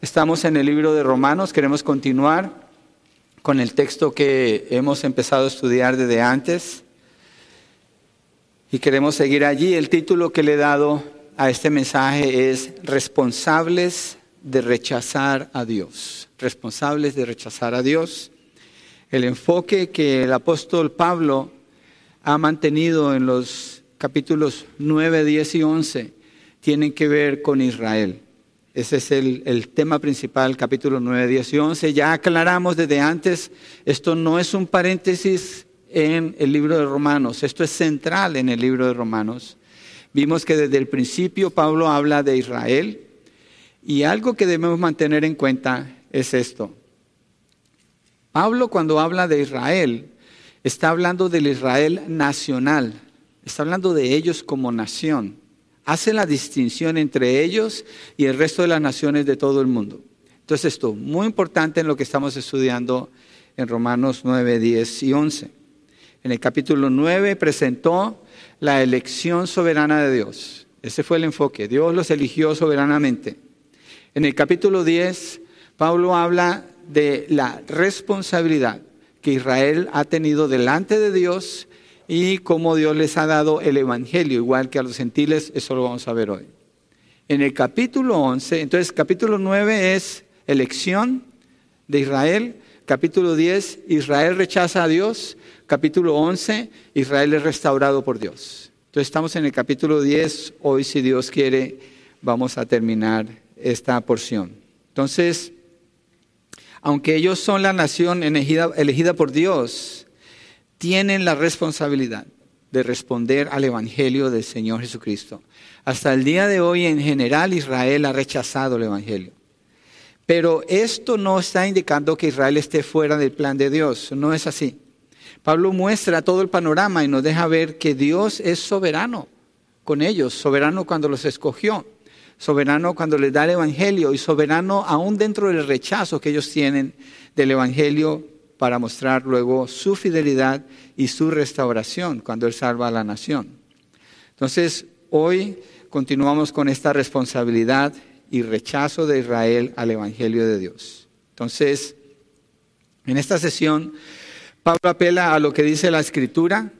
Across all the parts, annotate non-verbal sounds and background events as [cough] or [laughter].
Estamos en el libro de Romanos, queremos continuar con el texto que hemos empezado a estudiar desde antes y queremos seguir allí. El título que le he dado a este mensaje es Responsables de rechazar a Dios. Responsables de rechazar a Dios. El enfoque que el apóstol Pablo ha mantenido en los capítulos 9, 10 y 11 tienen que ver con Israel. Ese es el, tema principal, capítulo 9, 10 y 11. Ya aclaramos desde antes, esto no es un paréntesis en el libro de Romanos, esto es central en el libro de Romanos. Vimos que desde el principio Pablo habla de Israel y algo que debemos mantener en cuenta es esto. Pablo cuando habla de Israel está hablando del Israel nacional, está hablando de ellos como nación hace la distinción entre ellos y el resto de las naciones de todo el mundo. Entonces esto, muy importante en lo que estamos estudiando en Romanos 9, 10 y 11. En el capítulo 9 presentó la elección soberana de Dios. Ese fue el enfoque. Dios los eligió soberanamente. En el capítulo 10, Pablo habla de la responsabilidad que Israel ha tenido delante de Dios y cómo Dios les ha dado el Evangelio, igual que a los gentiles, eso lo vamos a ver hoy. En el capítulo 11, entonces capítulo 9 es elección de Israel, capítulo 10, Israel rechaza a Dios, capítulo 11, Israel es restaurado por Dios. Entonces estamos en el capítulo 10, hoy si Dios quiere vamos a terminar esta porción. Entonces, aunque ellos son la nación elegida, elegida por Dios, tienen la responsabilidad de responder al Evangelio del Señor Jesucristo. Hasta el día de hoy, en general, Israel ha rechazado el Evangelio. Pero esto no está indicando que Israel esté fuera del plan de Dios, no es así. Pablo muestra todo el panorama y nos deja ver que Dios es soberano con ellos, soberano cuando los escogió, soberano cuando les da el Evangelio y soberano aún dentro del rechazo que ellos tienen del Evangelio para mostrar luego su fidelidad y su restauración cuando Él salva a la nación. Entonces, hoy continuamos con esta responsabilidad y rechazo de Israel al Evangelio de Dios. Entonces, en esta sesión, Pablo apela a lo que dice la Escritura,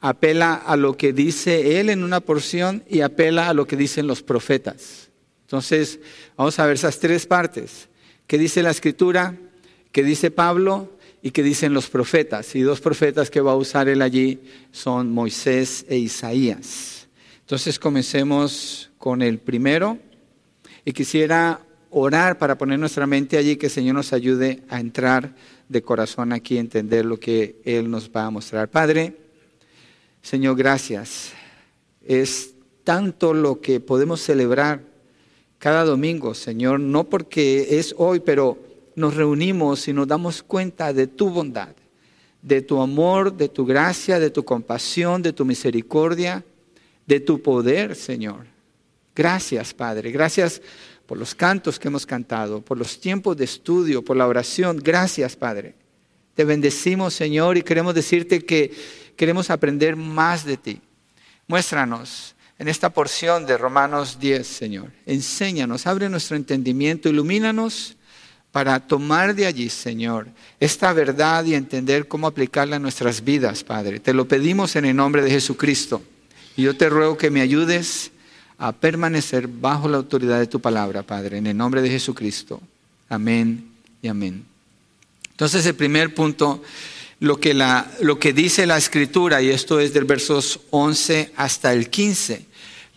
apela a lo que dice él en una porción y apela a lo que dicen los profetas. Entonces, vamos a ver esas tres partes. ¿Qué dice la Escritura? ¿Qué dice Pablo? Y que dicen los profetas. Y dos profetas que va a usar él allí son Moisés e Isaías. Entonces comencemos con el primero y quisiera orar para poner nuestra mente allí, que el Señor nos ayude a entrar de corazón aquí, a entender lo que Él nos va a mostrar. Padre, Señor, gracias. Es tanto lo que podemos celebrar cada domingo, Señor, no porque es hoy, pero nos reunimos y nos damos cuenta de tu bondad, de tu amor, de tu gracia, de tu compasión, de tu misericordia, de tu poder, Señor. Gracias, Padre. Gracias por los cantos que hemos cantado, por los tiempos de estudio, por la oración. Gracias, Padre. Te bendecimos, Señor, y queremos decirte que queremos aprender más de ti. Muéstranos en esta porción de Romanos 10, Señor. Enséñanos, abre nuestro entendimiento, ilumínanos para tomar de allí, Señor, esta verdad y entender cómo aplicarla a nuestras vidas, Padre. Te lo pedimos en el nombre de Jesucristo. Y yo te ruego que me ayudes a permanecer bajo la autoridad de tu palabra, Padre, en el nombre de Jesucristo. Amén y amén. Entonces, el primer punto, lo que, la, lo que dice la escritura, y esto es del versos 11 hasta el 15,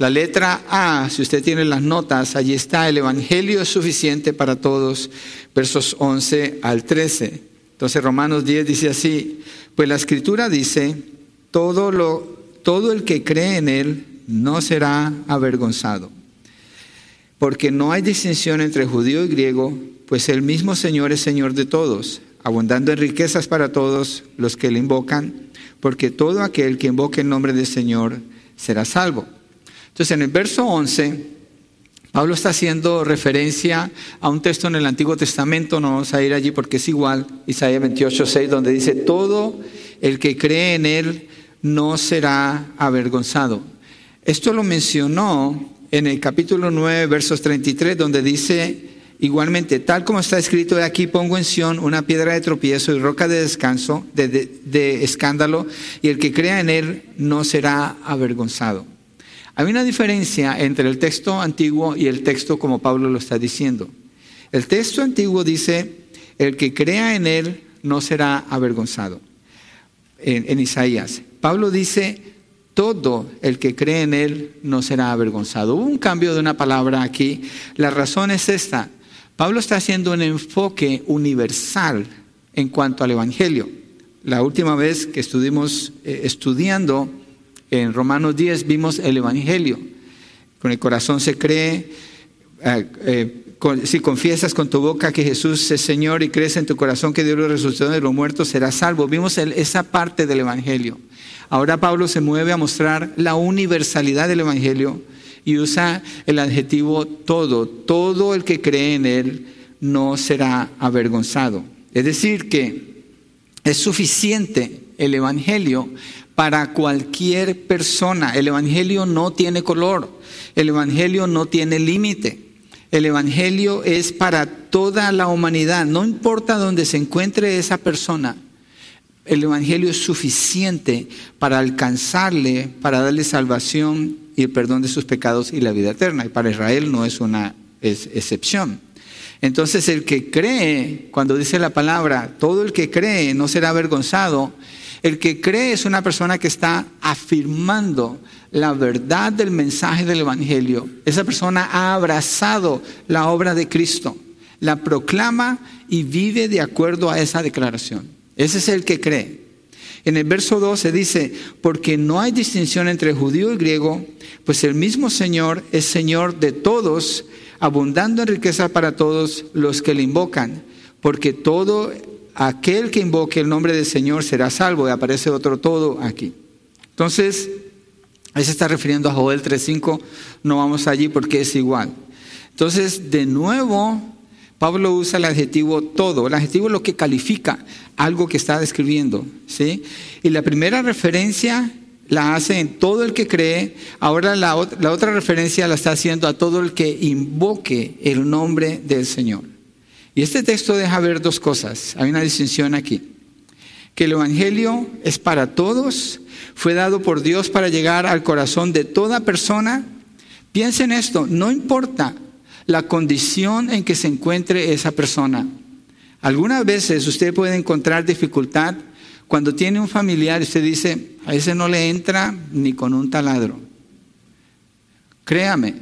la letra A, si usted tiene las notas, allí está, el Evangelio es suficiente para todos, versos 11 al 13. Entonces Romanos 10 dice así, pues la escritura dice, todo, lo, todo el que cree en él no será avergonzado, porque no hay distinción entre judío y griego, pues el mismo Señor es Señor de todos, abundando en riquezas para todos los que le invocan, porque todo aquel que invoque el nombre del Señor será salvo. Entonces, en el verso 11, Pablo está haciendo referencia a un texto en el Antiguo Testamento, no vamos a ir allí porque es igual, Isaías 28, 6, donde dice, todo el que cree en él no será avergonzado. Esto lo mencionó en el capítulo 9, versos 33, donde dice, Igualmente, tal como está escrito de aquí, pongo en Sión una piedra de tropiezo y roca de descanso, de, de, escándalo, y el que crea en él no será avergonzado. Hay una diferencia entre el texto antiguo y el texto como Pablo lo está diciendo. El texto antiguo dice, el que crea en él no será avergonzado. En, Isaías. Pablo dice, todo el que cree en él no será avergonzado. Hubo un cambio de una palabra aquí. La razón es esta. Pablo está haciendo un enfoque universal en cuanto al Evangelio. La última vez que estuvimos eh, estudiando en Romanos 10 vimos el Evangelio. Con el corazón se cree, eh, eh, si confiesas con tu boca que Jesús es Señor y crees en tu corazón que Dios lo resucitó de los muertos, serás salvo. Vimos esa parte del Evangelio. Ahora Pablo se mueve a mostrar la universalidad del Evangelio y usa el adjetivo todo. Todo el que cree en Él no será avergonzado. Es decir, que es suficiente el Evangelio para cualquier persona. El Evangelio no tiene color. El Evangelio no tiene límite. El Evangelio es para toda la humanidad, no importa dónde se encuentre esa persona. El Evangelio es suficiente para alcanzarle, para darle salvación y el perdón de sus pecados y la vida eterna. Y para Israel no es una excepción. Entonces el que cree, cuando dice la palabra, todo el que cree no será avergonzado, el que cree es una persona que está afirmando la verdad del mensaje del Evangelio. Esa persona ha abrazado la obra de Cristo, la proclama y vive de acuerdo a esa declaración. Ese es el que cree. En el verso 12 dice, porque no hay distinción entre judío y griego, pues el mismo Señor es Señor de todos, abundando en riqueza para todos los que le invocan, porque todo aquel que invoque el nombre del Señor será salvo. Y aparece otro todo aquí. Entonces, ahí se está refiriendo a Joel 3.5. No vamos allí porque es igual. Entonces, de nuevo, Pablo usa el adjetivo todo. El adjetivo es lo que califica algo que está describiendo. ¿sí? Y la primera referencia la hace en todo el que cree. Ahora la, la otra referencia la está haciendo a todo el que invoque el nombre del Señor. Y este texto deja ver dos cosas. Hay una distinción aquí. Que el Evangelio es para todos, fue dado por Dios para llegar al corazón de toda persona. Piensen esto, no importa la condición en que se encuentre esa persona. Algunas veces usted puede encontrar dificultad cuando tiene un familiar y usted dice, a ese no le entra ni con un taladro. Créame,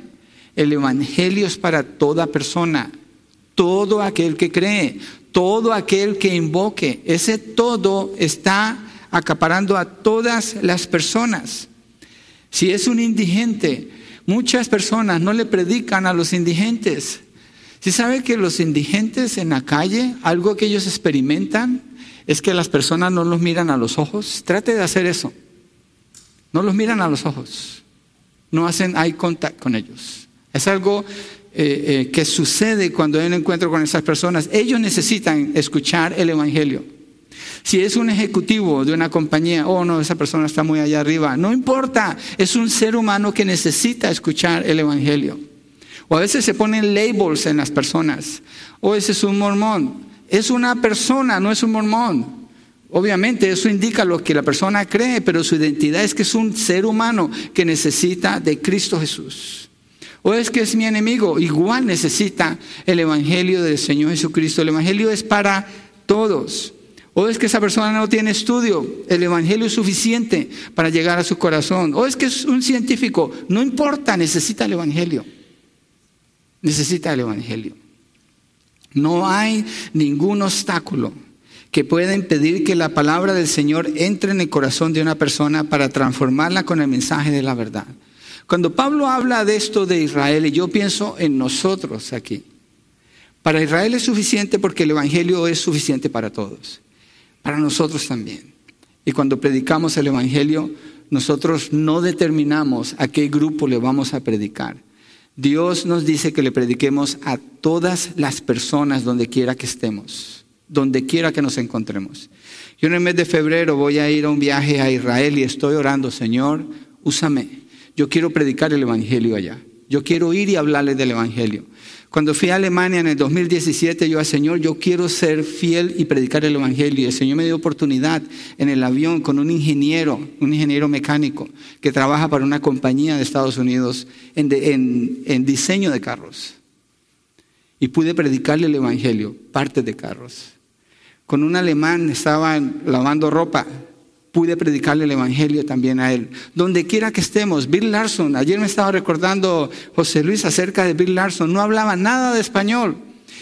el Evangelio es para toda persona todo aquel que cree, todo aquel que invoque. Ese todo está acaparando a todas las personas. Si es un indigente, muchas personas no le predican a los indigentes. Si sabe que los indigentes en la calle, algo que ellos experimentan, es que las personas no los miran a los ojos. Trate de hacer eso. No los miran a los ojos. No hacen eye contact con ellos. Es algo eh, eh, que sucede cuando hay un encuentro con esas personas. Ellos necesitan escuchar el Evangelio. Si es un ejecutivo de una compañía, oh no, esa persona está muy allá arriba, no importa, es un ser humano que necesita escuchar el Evangelio. O a veces se ponen labels en las personas, o oh, ese es un mormón, es una persona, no es un mormón. Obviamente eso indica lo que la persona cree, pero su identidad es que es un ser humano que necesita de Cristo Jesús. O es que es mi enemigo, igual necesita el Evangelio del Señor Jesucristo. El Evangelio es para todos. O es que esa persona no tiene estudio, el Evangelio es suficiente para llegar a su corazón. O es que es un científico, no importa, necesita el Evangelio. Necesita el Evangelio. No hay ningún obstáculo que pueda impedir que la palabra del Señor entre en el corazón de una persona para transformarla con el mensaje de la verdad. Cuando Pablo habla de esto de Israel, y yo pienso en nosotros aquí, para Israel es suficiente porque el Evangelio es suficiente para todos, para nosotros también. Y cuando predicamos el Evangelio, nosotros no determinamos a qué grupo le vamos a predicar. Dios nos dice que le prediquemos a todas las personas donde quiera que estemos, donde quiera que nos encontremos. Yo en el mes de febrero voy a ir a un viaje a Israel y estoy orando, Señor, úsame yo quiero predicar el Evangelio allá. Yo quiero ir y hablarles del Evangelio. Cuando fui a Alemania en el 2017, yo al Señor, yo quiero ser fiel y predicar el Evangelio. Y el Señor me dio oportunidad en el avión con un ingeniero, un ingeniero mecánico, que trabaja para una compañía de Estados Unidos en, en diseño de carros. Y pude predicarle el Evangelio, parte de carros. Con un alemán estaba lavando ropa pude predicarle el Evangelio también a él. Donde quiera que estemos, Bill Larson, ayer me estaba recordando José Luis acerca de Bill Larson, no hablaba nada de español.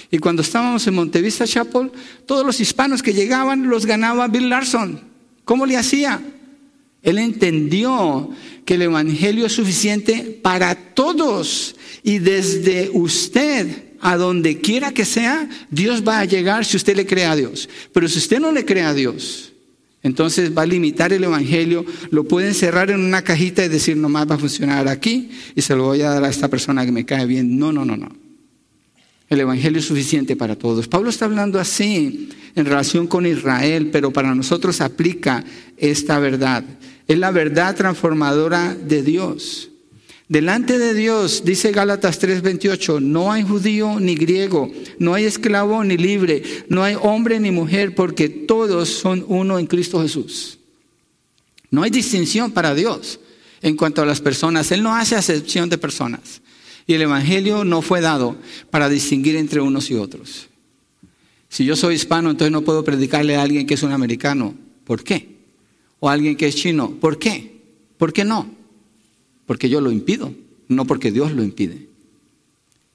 Y cuando estábamos en Montevista Chapel, todos los hispanos que llegaban los ganaba Bill Larson. ¿Cómo le hacía? Él entendió que el Evangelio es suficiente para todos y desde usted a donde quiera que sea, Dios va a llegar si usted le cree a Dios. Pero si usted no le cree a Dios, entonces va a limitar el Evangelio, lo puede encerrar en una cajita y decir, nomás va a funcionar aquí y se lo voy a dar a esta persona que me cae bien. No, no, no, no. El Evangelio es suficiente para todos. Pablo está hablando así en relación con Israel, pero para nosotros aplica esta verdad. Es la verdad transformadora de Dios. Delante de Dios, dice Gálatas 3:28, no hay judío ni griego, no hay esclavo ni libre, no hay hombre ni mujer, porque todos son uno en Cristo Jesús. No hay distinción para Dios en cuanto a las personas. Él no hace acepción de personas. Y el Evangelio no fue dado para distinguir entre unos y otros. Si yo soy hispano, entonces no puedo predicarle a alguien que es un americano. ¿Por qué? O a alguien que es chino. ¿Por qué? ¿Por qué no? Porque yo lo impido, no porque Dios lo impide.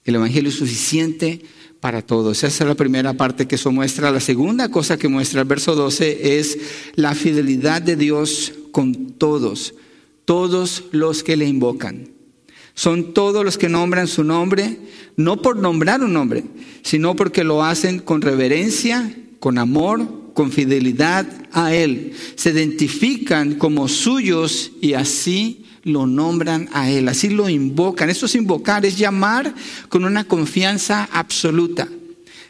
El Evangelio es suficiente para todos. Esa es la primera parte que eso muestra. La segunda cosa que muestra el verso 12 es la fidelidad de Dios con todos, todos los que le invocan. Son todos los que nombran su nombre, no por nombrar un nombre, sino porque lo hacen con reverencia, con amor, con fidelidad a Él. Se identifican como suyos y así lo nombran a Él, así lo invocan. Esto es invocar, es llamar con una confianza absoluta.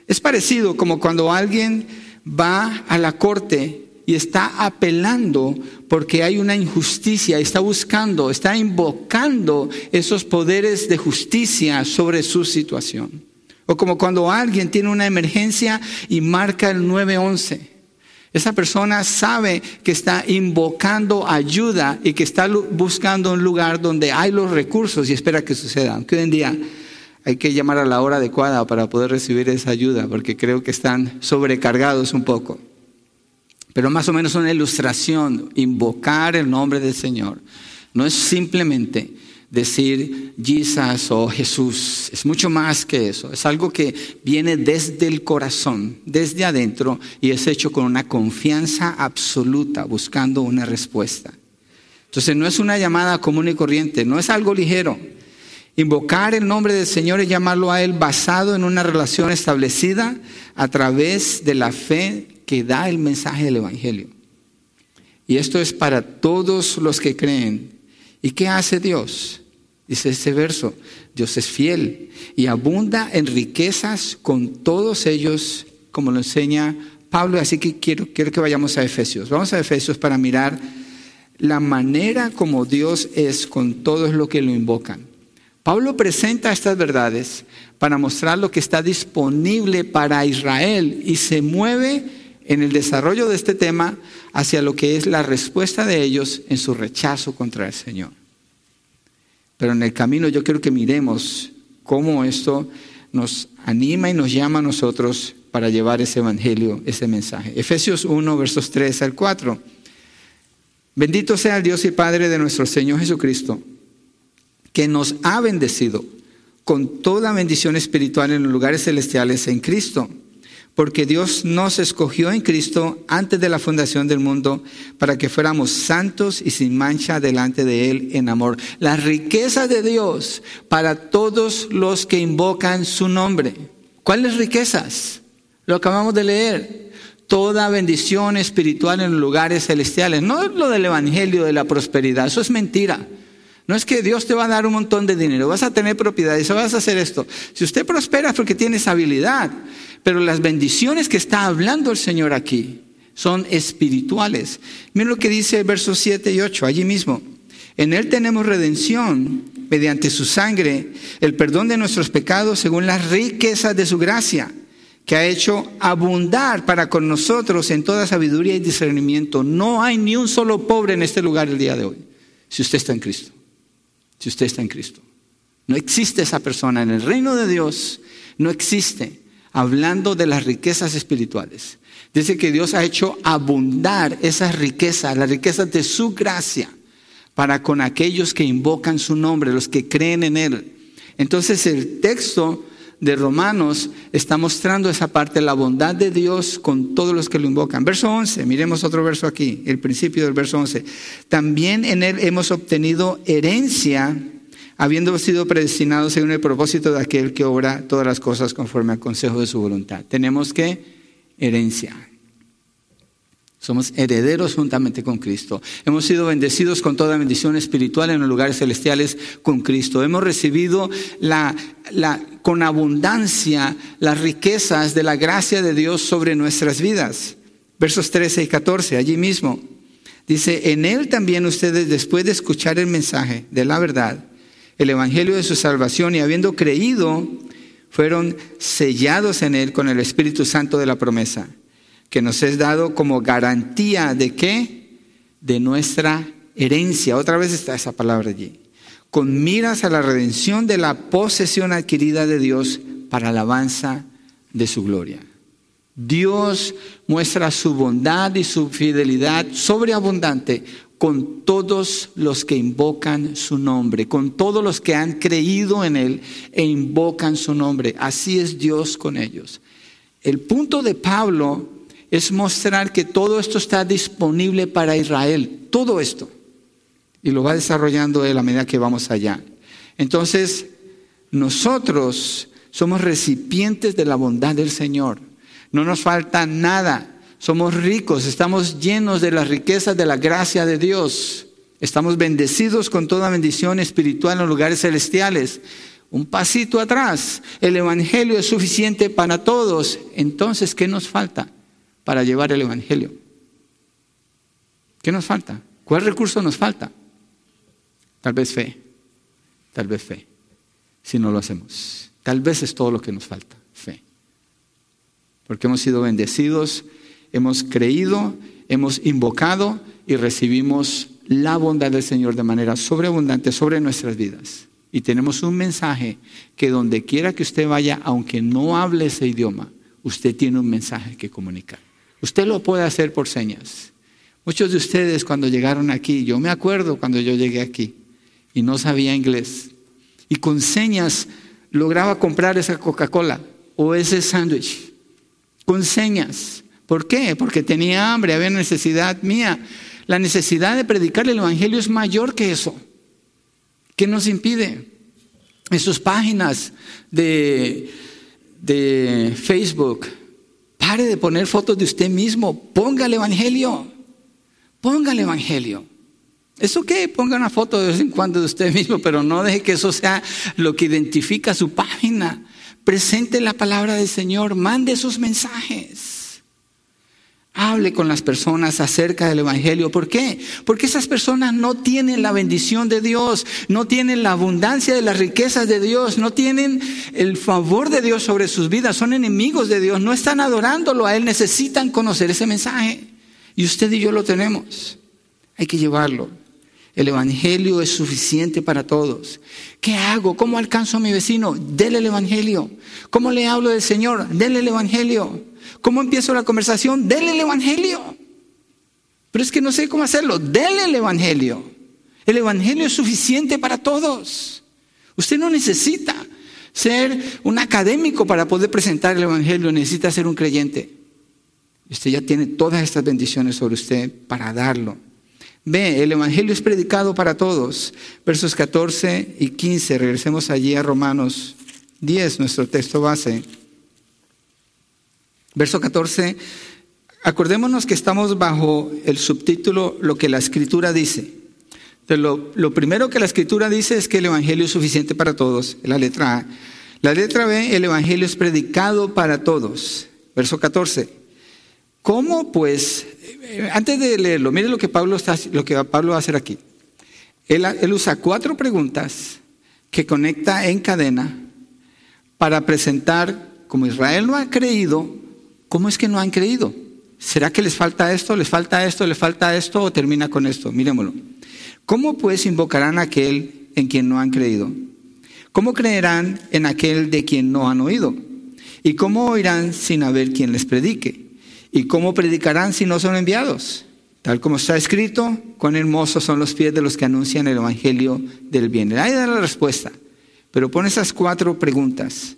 Es parecido como cuando alguien va a la corte y está apelando porque hay una injusticia, está buscando, está invocando esos poderes de justicia sobre su situación. O como cuando alguien tiene una emergencia y marca el 911 esa persona sabe que está invocando ayuda y que está buscando un lugar donde hay los recursos y espera que suceda. Aunque hoy en día hay que llamar a la hora adecuada para poder recibir esa ayuda, porque creo que están sobrecargados un poco. Pero más o menos una ilustración, invocar el nombre del Señor. No es simplemente decir Jesus o Jesús. Es mucho más que eso. Es algo que viene desde el corazón, desde adentro, y es hecho con una confianza absoluta, buscando una respuesta. Entonces no es una llamada común y corriente, no es algo ligero. Invocar el nombre del Señor y llamarlo a Él basado en una relación establecida a través de la fe que da el mensaje del Evangelio. Y esto es para todos los que creen. ¿Y qué hace Dios? Dice ese verso, Dios es fiel y abunda en riquezas con todos ellos, como lo enseña Pablo. Así que quiero, quiero que vayamos a Efesios. Vamos a Efesios para mirar la manera como Dios es con todos los que lo invocan. Pablo presenta estas verdades para mostrar lo que está disponible para Israel y se mueve en el desarrollo de este tema hacia lo que es la respuesta de ellos en su rechazo contra el Señor. Pero en el camino yo quiero que miremos cómo esto nos anima y nos llama a nosotros para llevar ese evangelio, ese mensaje. Efesios 1, versos 3 al 4. Bendito sea el Dios y Padre de nuestro Señor Jesucristo, que nos ha bendecido con toda bendición espiritual en los lugares celestiales en Cristo porque Dios nos escogió en Cristo antes de la fundación del mundo para que fuéramos santos y sin mancha delante de Él en amor. La riqueza de Dios para todos los que invocan su nombre. ¿Cuáles riquezas? Lo acabamos de leer. Toda bendición espiritual en lugares celestiales. No es lo del Evangelio de la prosperidad, eso es mentira. No es que Dios te va a dar un montón de dinero, vas a tener propiedades, vas a hacer esto. Si usted prospera es porque tiene habilidad, pero las bendiciones que está hablando el Señor aquí son espirituales. Miren lo que dice versos 7 y 8, allí mismo. En Él tenemos redención mediante su sangre, el perdón de nuestros pecados según las riquezas de su gracia, que ha hecho abundar para con nosotros en toda sabiduría y discernimiento. No hay ni un solo pobre en este lugar el día de hoy, si usted está en Cristo. Si usted está en Cristo. No existe esa persona en el reino de Dios, no existe, hablando de las riquezas espirituales. Dice que Dios ha hecho abundar esas riquezas, las riquezas de su gracia, para con aquellos que invocan su nombre, los que creen en Él. Entonces el texto de Romanos está mostrando esa parte, la bondad de Dios con todos los que lo invocan. Verso 11, miremos otro verso aquí, el principio del verso 11. También en Él hemos obtenido herencia habiendo sido predestinados según el propósito de aquel que obra todas las cosas conforme al consejo de su voluntad. Tenemos que herencia. Somos herederos juntamente con Cristo. Hemos sido bendecidos con toda bendición espiritual en los lugares celestiales con Cristo. Hemos recibido la, con abundancia las riquezas de la gracia de Dios sobre nuestras vidas. Versos 13 y 14, allí mismo. Dice, en Él también ustedes, después de escuchar el mensaje de la verdad, el Evangelio de su salvación y habiendo creído, fueron sellados en Él con el Espíritu Santo de la promesa, que nos es dado como garantía de qué? De nuestra herencia. Otra vez está esa palabra allí. Con miras a la redención de la posesión adquirida de Dios para alabanza de su gloria. Dios muestra su bondad y su fidelidad sobreabundante con todos los que invocan su nombre, con todos los que han creído en Él e invocan su nombre. Así es Dios con ellos. El punto de Pablo es mostrar que todo esto está disponible para Israel, todo esto. Y lo va desarrollando él a medida que vamos allá. Entonces, nosotros somos recipientes de la bondad del Señor. No nos falta nada. Somos ricos, estamos llenos de las riquezas de la gracia de Dios. Estamos bendecidos con toda bendición espiritual en los lugares celestiales. Un pasito atrás, el Evangelio es suficiente para todos. Entonces, ¿qué nos falta para llevar el Evangelio? ¿Qué nos falta? ¿Cuál recurso nos falta? Tal vez fe, tal vez fe, si no lo hacemos. Tal vez es todo lo que nos falta, fe. Porque hemos sido bendecidos hemos creído, hemos invocado y recibimos la bondad del Señor de manera sobreabundante sobre nuestras vidas. Y tenemos un mensaje que donde quiera que usted vaya, aunque no hable ese idioma, usted tiene un mensaje que comunicar. Usted lo puede hacer por señas. Muchos de ustedes cuando llegaron aquí, yo me acuerdo cuando yo llegué aquí y no sabía inglés, y con señas lograba comprar esa Coca-Cola o ese sándwich, con señas. ¿Por qué? Porque tenía hambre, había necesidad mía. La necesidad de predicar el Evangelio es mayor que eso. ¿Qué nos impide? En sus páginas de, de Facebook, pare de poner fotos de usted mismo, ponga el Evangelio, ponga el Evangelio. ¿Eso qué? Ponga una foto de vez en cuando de usted mismo, pero no deje que eso sea lo que identifica su página. Presente la palabra del Señor, mande sus mensajes. Hable con las personas acerca del Evangelio. ¿Por qué? Porque esas personas no tienen la bendición de Dios, no tienen la abundancia de las riquezas de Dios, no tienen el favor de Dios sobre sus vidas, son enemigos de Dios, no están adorándolo a Él, necesitan conocer ese mensaje. Y usted y yo lo tenemos. Hay que llevarlo. El Evangelio es suficiente para todos. ¿Qué hago? ¿Cómo alcanzo a mi vecino? Dele el Evangelio. ¿Cómo le hablo del Señor? Dele el Evangelio. ¿Cómo empiezo la conversación? Dele el Evangelio. Pero es que no sé cómo hacerlo. Dele el Evangelio. El Evangelio es suficiente para todos. Usted no necesita ser un académico para poder presentar el Evangelio, necesita ser un creyente. Usted ya tiene todas estas bendiciones sobre usted para darlo. Ve, el Evangelio es predicado para todos. Versos 14 y 15, regresemos allí a Romanos 10, nuestro texto base. Verso 14, acordémonos que estamos bajo el subtítulo Lo que la Escritura dice. lo, lo, primero que la Escritura dice es que el Evangelio es suficiente para todos, la letra A. La letra B, el Evangelio es predicado para todos. Verso 14. ¿Cómo pues? Eh, antes de leerlo, mire lo que Pablo, está, lo que Pablo va a hacer aquí. Él, usa cuatro preguntas que conecta en cadena para presentar, como Israel no ha creído, ¿cómo es que no han creído? ¿Será que les falta esto, les falta esto, les falta esto o termina con esto? Miremoslo. ¿Cómo pues invocarán a aquel en quien no han creído? ¿Cómo creerán en aquel de quien no han oído? ¿Y cómo oirán sin haber quien les predique? ¿Y cómo predicarán si no son enviados? Tal como está escrito, cuán hermosos son los pies de los que anuncian el Evangelio del bien. Ahí da la respuesta. Pero pone esas cuatro preguntas,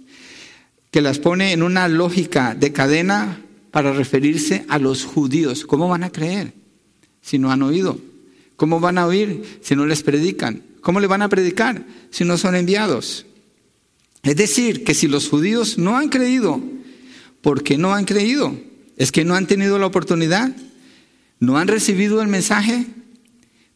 que las pone en una lógica de cadena para referirse a los judíos. ¿Cómo van a creer si no han oído? ¿Cómo van a oír si no les predican? ¿Cómo le van a predicar si no son enviados? Es decir, que si los judíos no han creído, ¿por qué no han creído? ¿Es que no han tenido la oportunidad? ¿No han recibido el mensaje?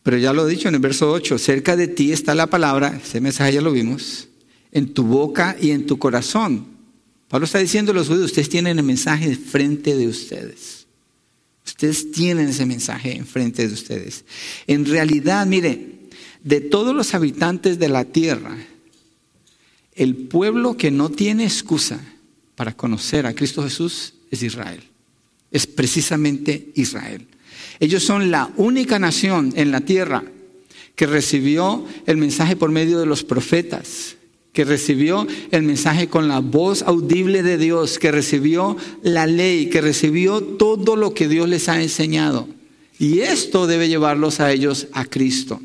Pero ya lo he dicho en el verso 8, cerca de ti está la palabra, ese mensaje ya lo vimos, en tu boca y en tu corazón. Pablo está diciendo los judíos, ustedes tienen el mensaje frente de ustedes. Ustedes tienen ese mensaje enfrente de ustedes. En realidad, mire, de todos los habitantes de la tierra, el pueblo que no tiene excusa para conocer a Cristo Jesús es Israel. Es precisamente Israel. Ellos son la única nación en la tierra que recibió el mensaje por medio de los profetas, que recibió el mensaje con la voz audible de Dios, que recibió la ley, que recibió todo lo que Dios les ha enseñado. Y esto debe llevarlos a ellos a Cristo.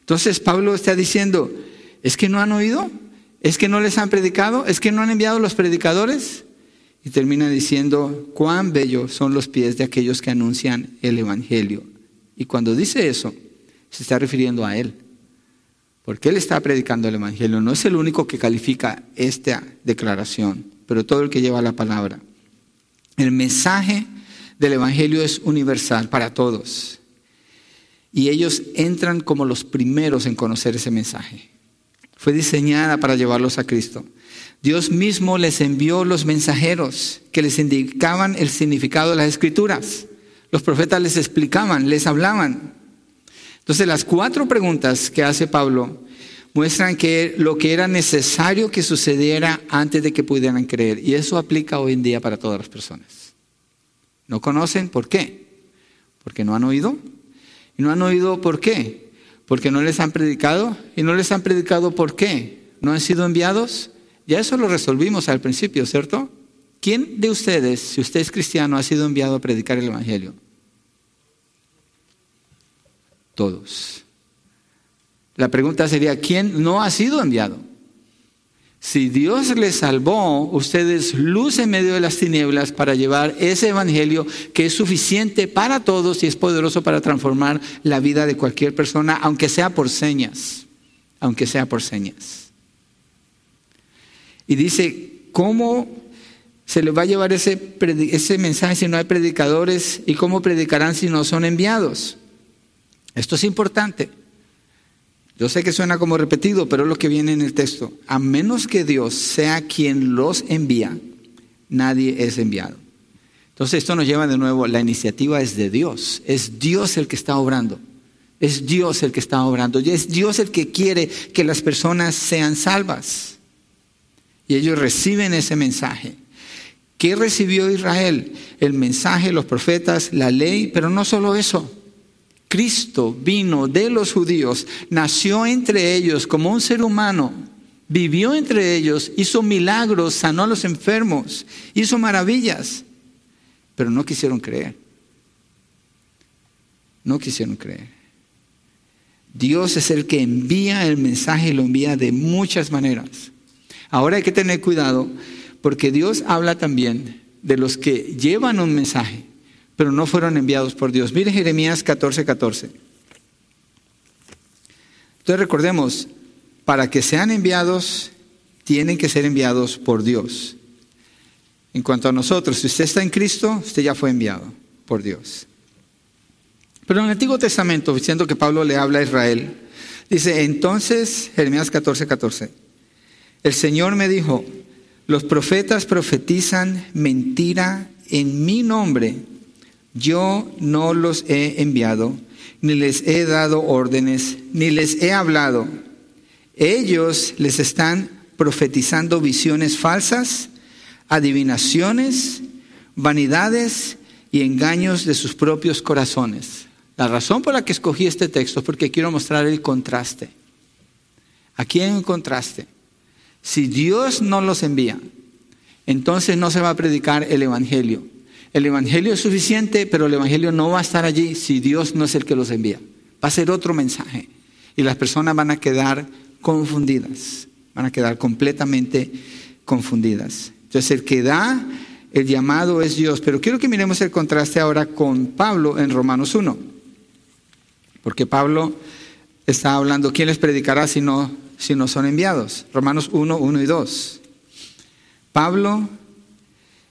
Entonces Pablo está diciendo, ¿es que no han oído? ¿Es que no les han predicado? ¿Es que no han enviado los predicadores? Y termina diciendo, cuán bellos son los pies de aquellos que anuncian el Evangelio. Y cuando dice eso, se está refiriendo a Él. Porque Él está predicando el Evangelio. No es el único que califica esta declaración, pero todo el que lleva la palabra. El mensaje del Evangelio es universal para todos. Y ellos entran como los primeros en conocer ese mensaje fue diseñada para llevarlos a Cristo. Dios mismo les envió los mensajeros que les indicaban el significado de las escrituras. Los profetas les explicaban, les hablaban. Entonces las cuatro preguntas que hace Pablo muestran que lo que era necesario que sucediera antes de que pudieran creer. Y eso aplica hoy en día para todas las personas. ¿No conocen por qué? Porque no han oído. ¿Y no han oído por qué? porque no les han predicado. ¿Y no les han predicado por qué? ¿No han sido enviados? Ya eso lo resolvimos al principio, ¿cierto? ¿Quién de ustedes, si usted es cristiano, ha sido enviado a predicar el Evangelio? Todos. La pregunta sería, ¿quién no ha sido enviado? Si Dios les salvó, ustedes luz en medio de las tinieblas para llevar ese evangelio que es suficiente para todos y es poderoso para transformar la vida de cualquier persona, aunque sea por señas, aunque sea por señas. Y dice, ¿cómo se les va a llevar ese, ese mensaje si no hay predicadores? ¿Y cómo predicarán si no son enviados? Esto es importante. Yo sé que suena como repetido, pero es lo que viene en el texto. A menos que Dios sea quien los envía, nadie es enviado. Entonces esto nos lleva de nuevo, la iniciativa es de Dios, es Dios el que está obrando, es Dios el que está obrando, es Dios el que quiere que las personas sean salvas. Y ellos reciben ese mensaje. ¿Qué recibió Israel? El mensaje, los profetas, la ley, pero no solo eso. Cristo vino de los judíos, nació entre ellos como un ser humano, vivió entre ellos, hizo milagros, sanó a los enfermos, hizo maravillas, pero no quisieron creer. No quisieron creer. Dios es el que envía el mensaje y lo envía de muchas maneras. Ahora hay que tener cuidado porque Dios habla también de los que llevan un mensaje pero no fueron enviados por Dios. Mire Jeremías 14, 14. Entonces recordemos, para que sean enviados, tienen que ser enviados por Dios. En cuanto a nosotros, si usted está en Cristo, usted ya fue enviado por Dios. Pero en el Antiguo Testamento, diciendo que Pablo le habla a Israel, dice, entonces, Jeremías 14, 14, el Señor me dijo, los profetas profetizan mentira en mi nombre yo no los he enviado, ni les he dado órdenes, ni les he hablado. Ellos les están profetizando visiones falsas, adivinaciones, vanidades y engaños de sus propios corazones. La razón por la que escogí este texto es porque quiero mostrar el contraste. Aquí hay un contraste. Si Dios no los envía, entonces no se va a predicar el Evangelio. El Evangelio es suficiente, pero el Evangelio no va a estar allí si Dios no es el que los envía. Va a ser otro mensaje. Y las personas van a quedar confundidas, van a quedar completamente confundidas. Entonces el que da el llamado es Dios. Pero quiero que miremos el contraste ahora con Pablo en Romanos 1. Porque Pablo está hablando, ¿quién les predicará si no, si no son enviados? Romanos 1, 1 y 2. Pablo,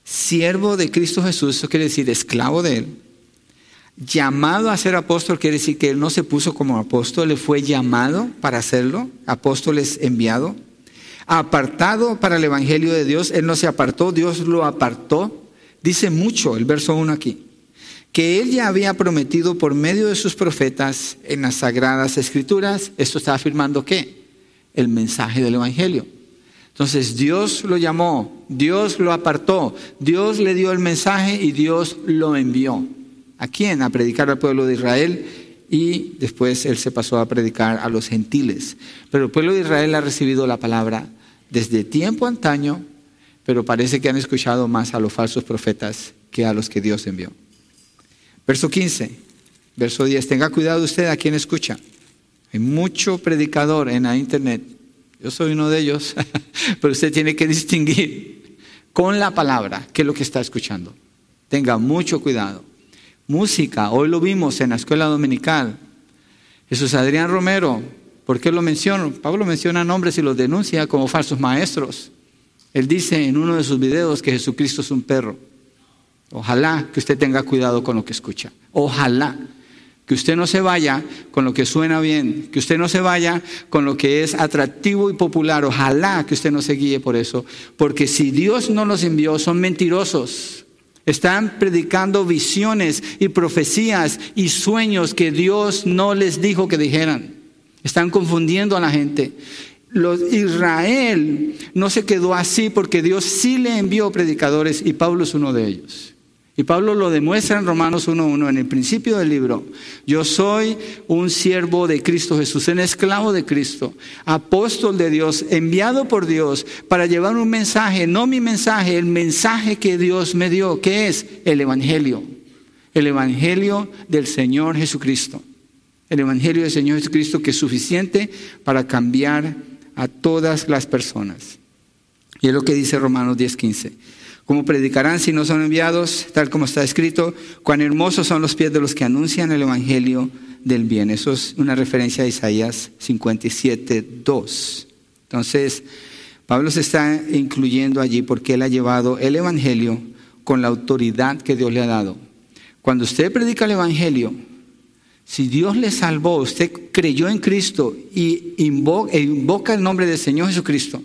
siervo de Cristo Jesús, eso quiere decir esclavo de él, llamado a ser apóstol, quiere decir que él no se puso como apóstol, le fue llamado para hacerlo, apóstol es enviado apartado para el Evangelio de Dios. Él no se apartó, Dios lo apartó. Dice mucho el verso 1 aquí, que él ya había prometido por medio de sus profetas en las sagradas escrituras, esto está afirmando qué? El mensaje del Evangelio. Entonces Dios lo llamó, Dios lo apartó, Dios le dio el mensaje y Dios lo envió. ¿A quién? A predicar al pueblo de Israel y después él se pasó a predicar a los gentiles. Pero el pueblo de Israel ha recibido la palabra desde tiempo antaño, pero parece que han escuchado más a los falsos profetas que a los que Dios envió. Verso 15, verso 10, tenga cuidado usted a quien escucha. Hay mucho predicador en la internet. Yo soy uno de ellos, [laughs] pero usted tiene que distinguir con la palabra qué es lo que está escuchando. Tenga mucho cuidado. Música, hoy lo vimos en la escuela dominical. Jesús Adrián Romero ¿Por qué lo menciono? Pablo menciona nombres y los denuncia como falsos maestros. Él dice en uno de sus videos que Jesucristo es un perro. Ojalá que usted tenga cuidado con lo que escucha. Ojalá que usted no se vaya con lo que suena bien, que usted no se vaya con lo que es atractivo y popular. Ojalá que usted no se guíe por eso, porque si Dios no los envió, son mentirosos. Están predicando visiones y profecías y sueños que Dios no les dijo que dijeran. Están confundiendo a la gente. Los, Israel no se quedó así porque Dios sí le envió predicadores y Pablo es uno de ellos. Y Pablo lo demuestra en Romanos 1.1, en el principio del libro. Yo soy un siervo de Cristo Jesús, un esclavo de Cristo, apóstol de Dios, enviado por Dios para llevar un mensaje, no mi mensaje, el mensaje que Dios me dio, que es el Evangelio, el Evangelio del Señor Jesucristo. El Evangelio del Señor Jesucristo que es suficiente para cambiar a todas las personas. Y es lo que dice Romanos 10:15. ¿Cómo predicarán si no son enviados? Tal como está escrito, cuán hermosos son los pies de los que anuncian el Evangelio del bien. Eso es una referencia a Isaías 57:2. Entonces, Pablo se está incluyendo allí porque él ha llevado el Evangelio con la autoridad que Dios le ha dado. Cuando usted predica el Evangelio, si Dios le salvó, usted creyó en Cristo y e invoca el nombre del Señor Jesucristo.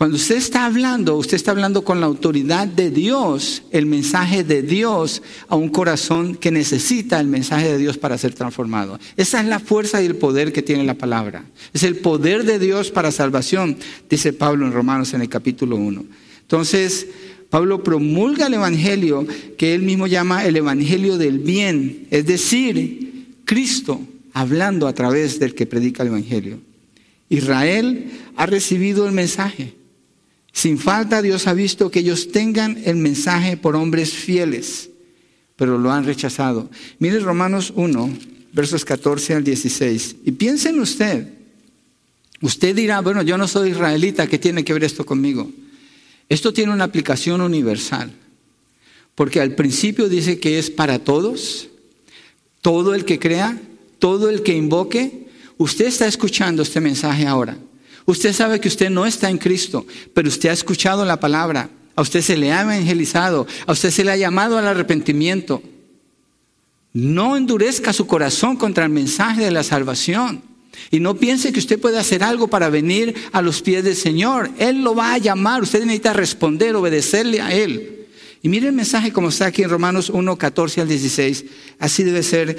Cuando usted está hablando, usted está hablando con la autoridad de Dios, el mensaje de Dios a un corazón que necesita el mensaje de Dios para ser transformado. Esa es la fuerza y el poder que tiene la palabra. Es el poder de Dios para salvación, dice Pablo en Romanos en el capítulo 1. Entonces, Pablo promulga el Evangelio que él mismo llama el Evangelio del bien, es decir, Cristo hablando a través del que predica el Evangelio. Israel ha recibido el mensaje. Sin falta Dios ha visto que ellos tengan el mensaje por hombres fieles, pero lo han rechazado. Mire Romanos 1, versos 14 al 16. Y piensen usted, usted dirá, bueno, yo no soy israelita, ¿qué tiene que ver esto conmigo? Esto tiene una aplicación universal, porque al principio dice que es para todos, todo el que crea, todo el que invoque, usted está escuchando este mensaje ahora. Usted sabe que usted no está en Cristo, pero usted ha escuchado la palabra. A usted se le ha evangelizado, a usted se le ha llamado al arrepentimiento. No endurezca su corazón contra el mensaje de la salvación. Y no piense que usted puede hacer algo para venir a los pies del Señor. Él lo va a llamar. Usted necesita responder, obedecerle a Él. Y mire el mensaje como está aquí en Romanos 1, 14 al 16. Así debe ser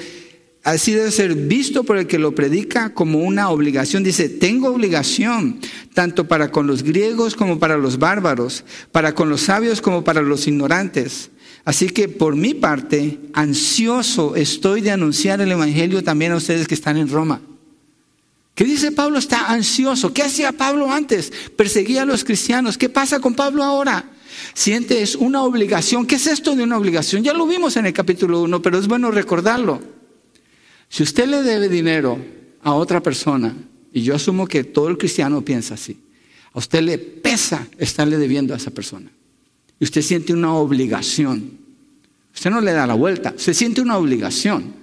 Así debe ser visto por el que lo predica como una obligación. Dice, tengo obligación tanto para con los griegos como para los bárbaros, para con los sabios como para los ignorantes. Así que por mi parte, ansioso estoy de anunciar el Evangelio también a ustedes que están en Roma. ¿Qué dice Pablo? Está ansioso. ¿Qué hacía Pablo antes? Perseguía a los cristianos. ¿Qué pasa con Pablo ahora? Siente es una obligación. ¿Qué es esto de una obligación? Ya lo vimos en el capítulo 1, pero es bueno recordarlo. Si usted le debe dinero a otra persona, y yo asumo que todo el cristiano piensa así, a usted le pesa estarle debiendo a esa persona. Y usted siente una obligación. Usted no le da la vuelta, se siente una obligación.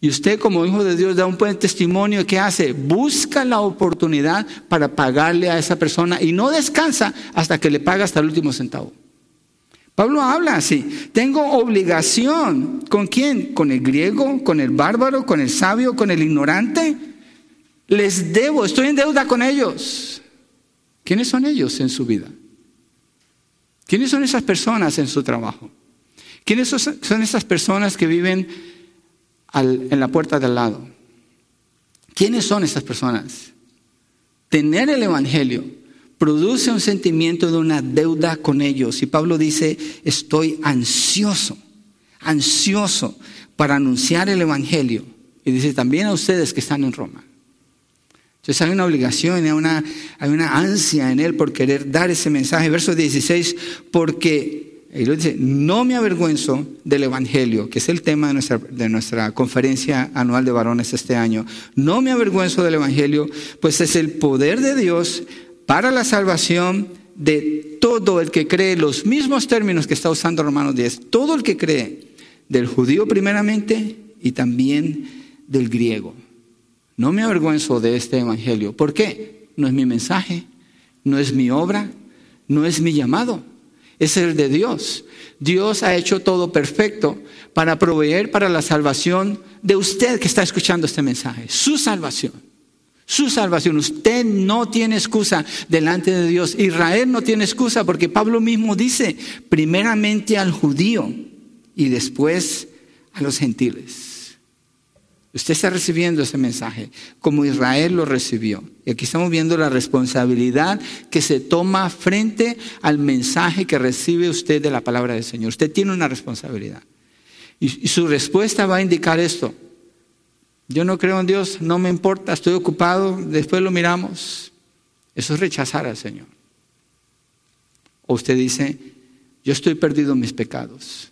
Y usted como hijo de Dios da un buen testimonio. ¿Qué hace? Busca la oportunidad para pagarle a esa persona y no descansa hasta que le paga hasta el último centavo. Pablo habla así, tengo obligación. ¿Con quién? ¿Con el griego? ¿Con el bárbaro? ¿Con el sabio? ¿Con el ignorante? Les debo, estoy en deuda con ellos. ¿Quiénes son ellos en su vida? ¿Quiénes son esas personas en su trabajo? ¿Quiénes son esas personas que viven en la puerta del lado? ¿Quiénes son esas personas? Tener el Evangelio produce un sentimiento de una deuda con ellos. Y Pablo dice, estoy ansioso, ansioso para anunciar el Evangelio. Y dice también a ustedes que están en Roma. Entonces hay una obligación, hay una, hay una ansia en él por querer dar ese mensaje. Verso 16, porque, y lo dice, no me avergüenzo del Evangelio, que es el tema de nuestra, de nuestra conferencia anual de varones este año. No me avergüenzo del Evangelio, pues es el poder de Dios para la salvación de todo el que cree, los mismos términos que está usando Romanos 10, todo el que cree, del judío primeramente y también del griego. No me avergüenzo de este evangelio. ¿Por qué? No es mi mensaje, no es mi obra, no es mi llamado, es el de Dios. Dios ha hecho todo perfecto para proveer para la salvación de usted que está escuchando este mensaje, su salvación. Su salvación. Usted no tiene excusa delante de Dios. Israel no tiene excusa porque Pablo mismo dice, primeramente al judío y después a los gentiles. Usted está recibiendo ese mensaje como Israel lo recibió. Y aquí estamos viendo la responsabilidad que se toma frente al mensaje que recibe usted de la palabra del Señor. Usted tiene una responsabilidad. Y, su respuesta va a indicar esto. Yo no creo en Dios, no me importa, estoy ocupado, después lo miramos. Eso es rechazar al Señor. O usted dice, yo estoy perdido en mis pecados.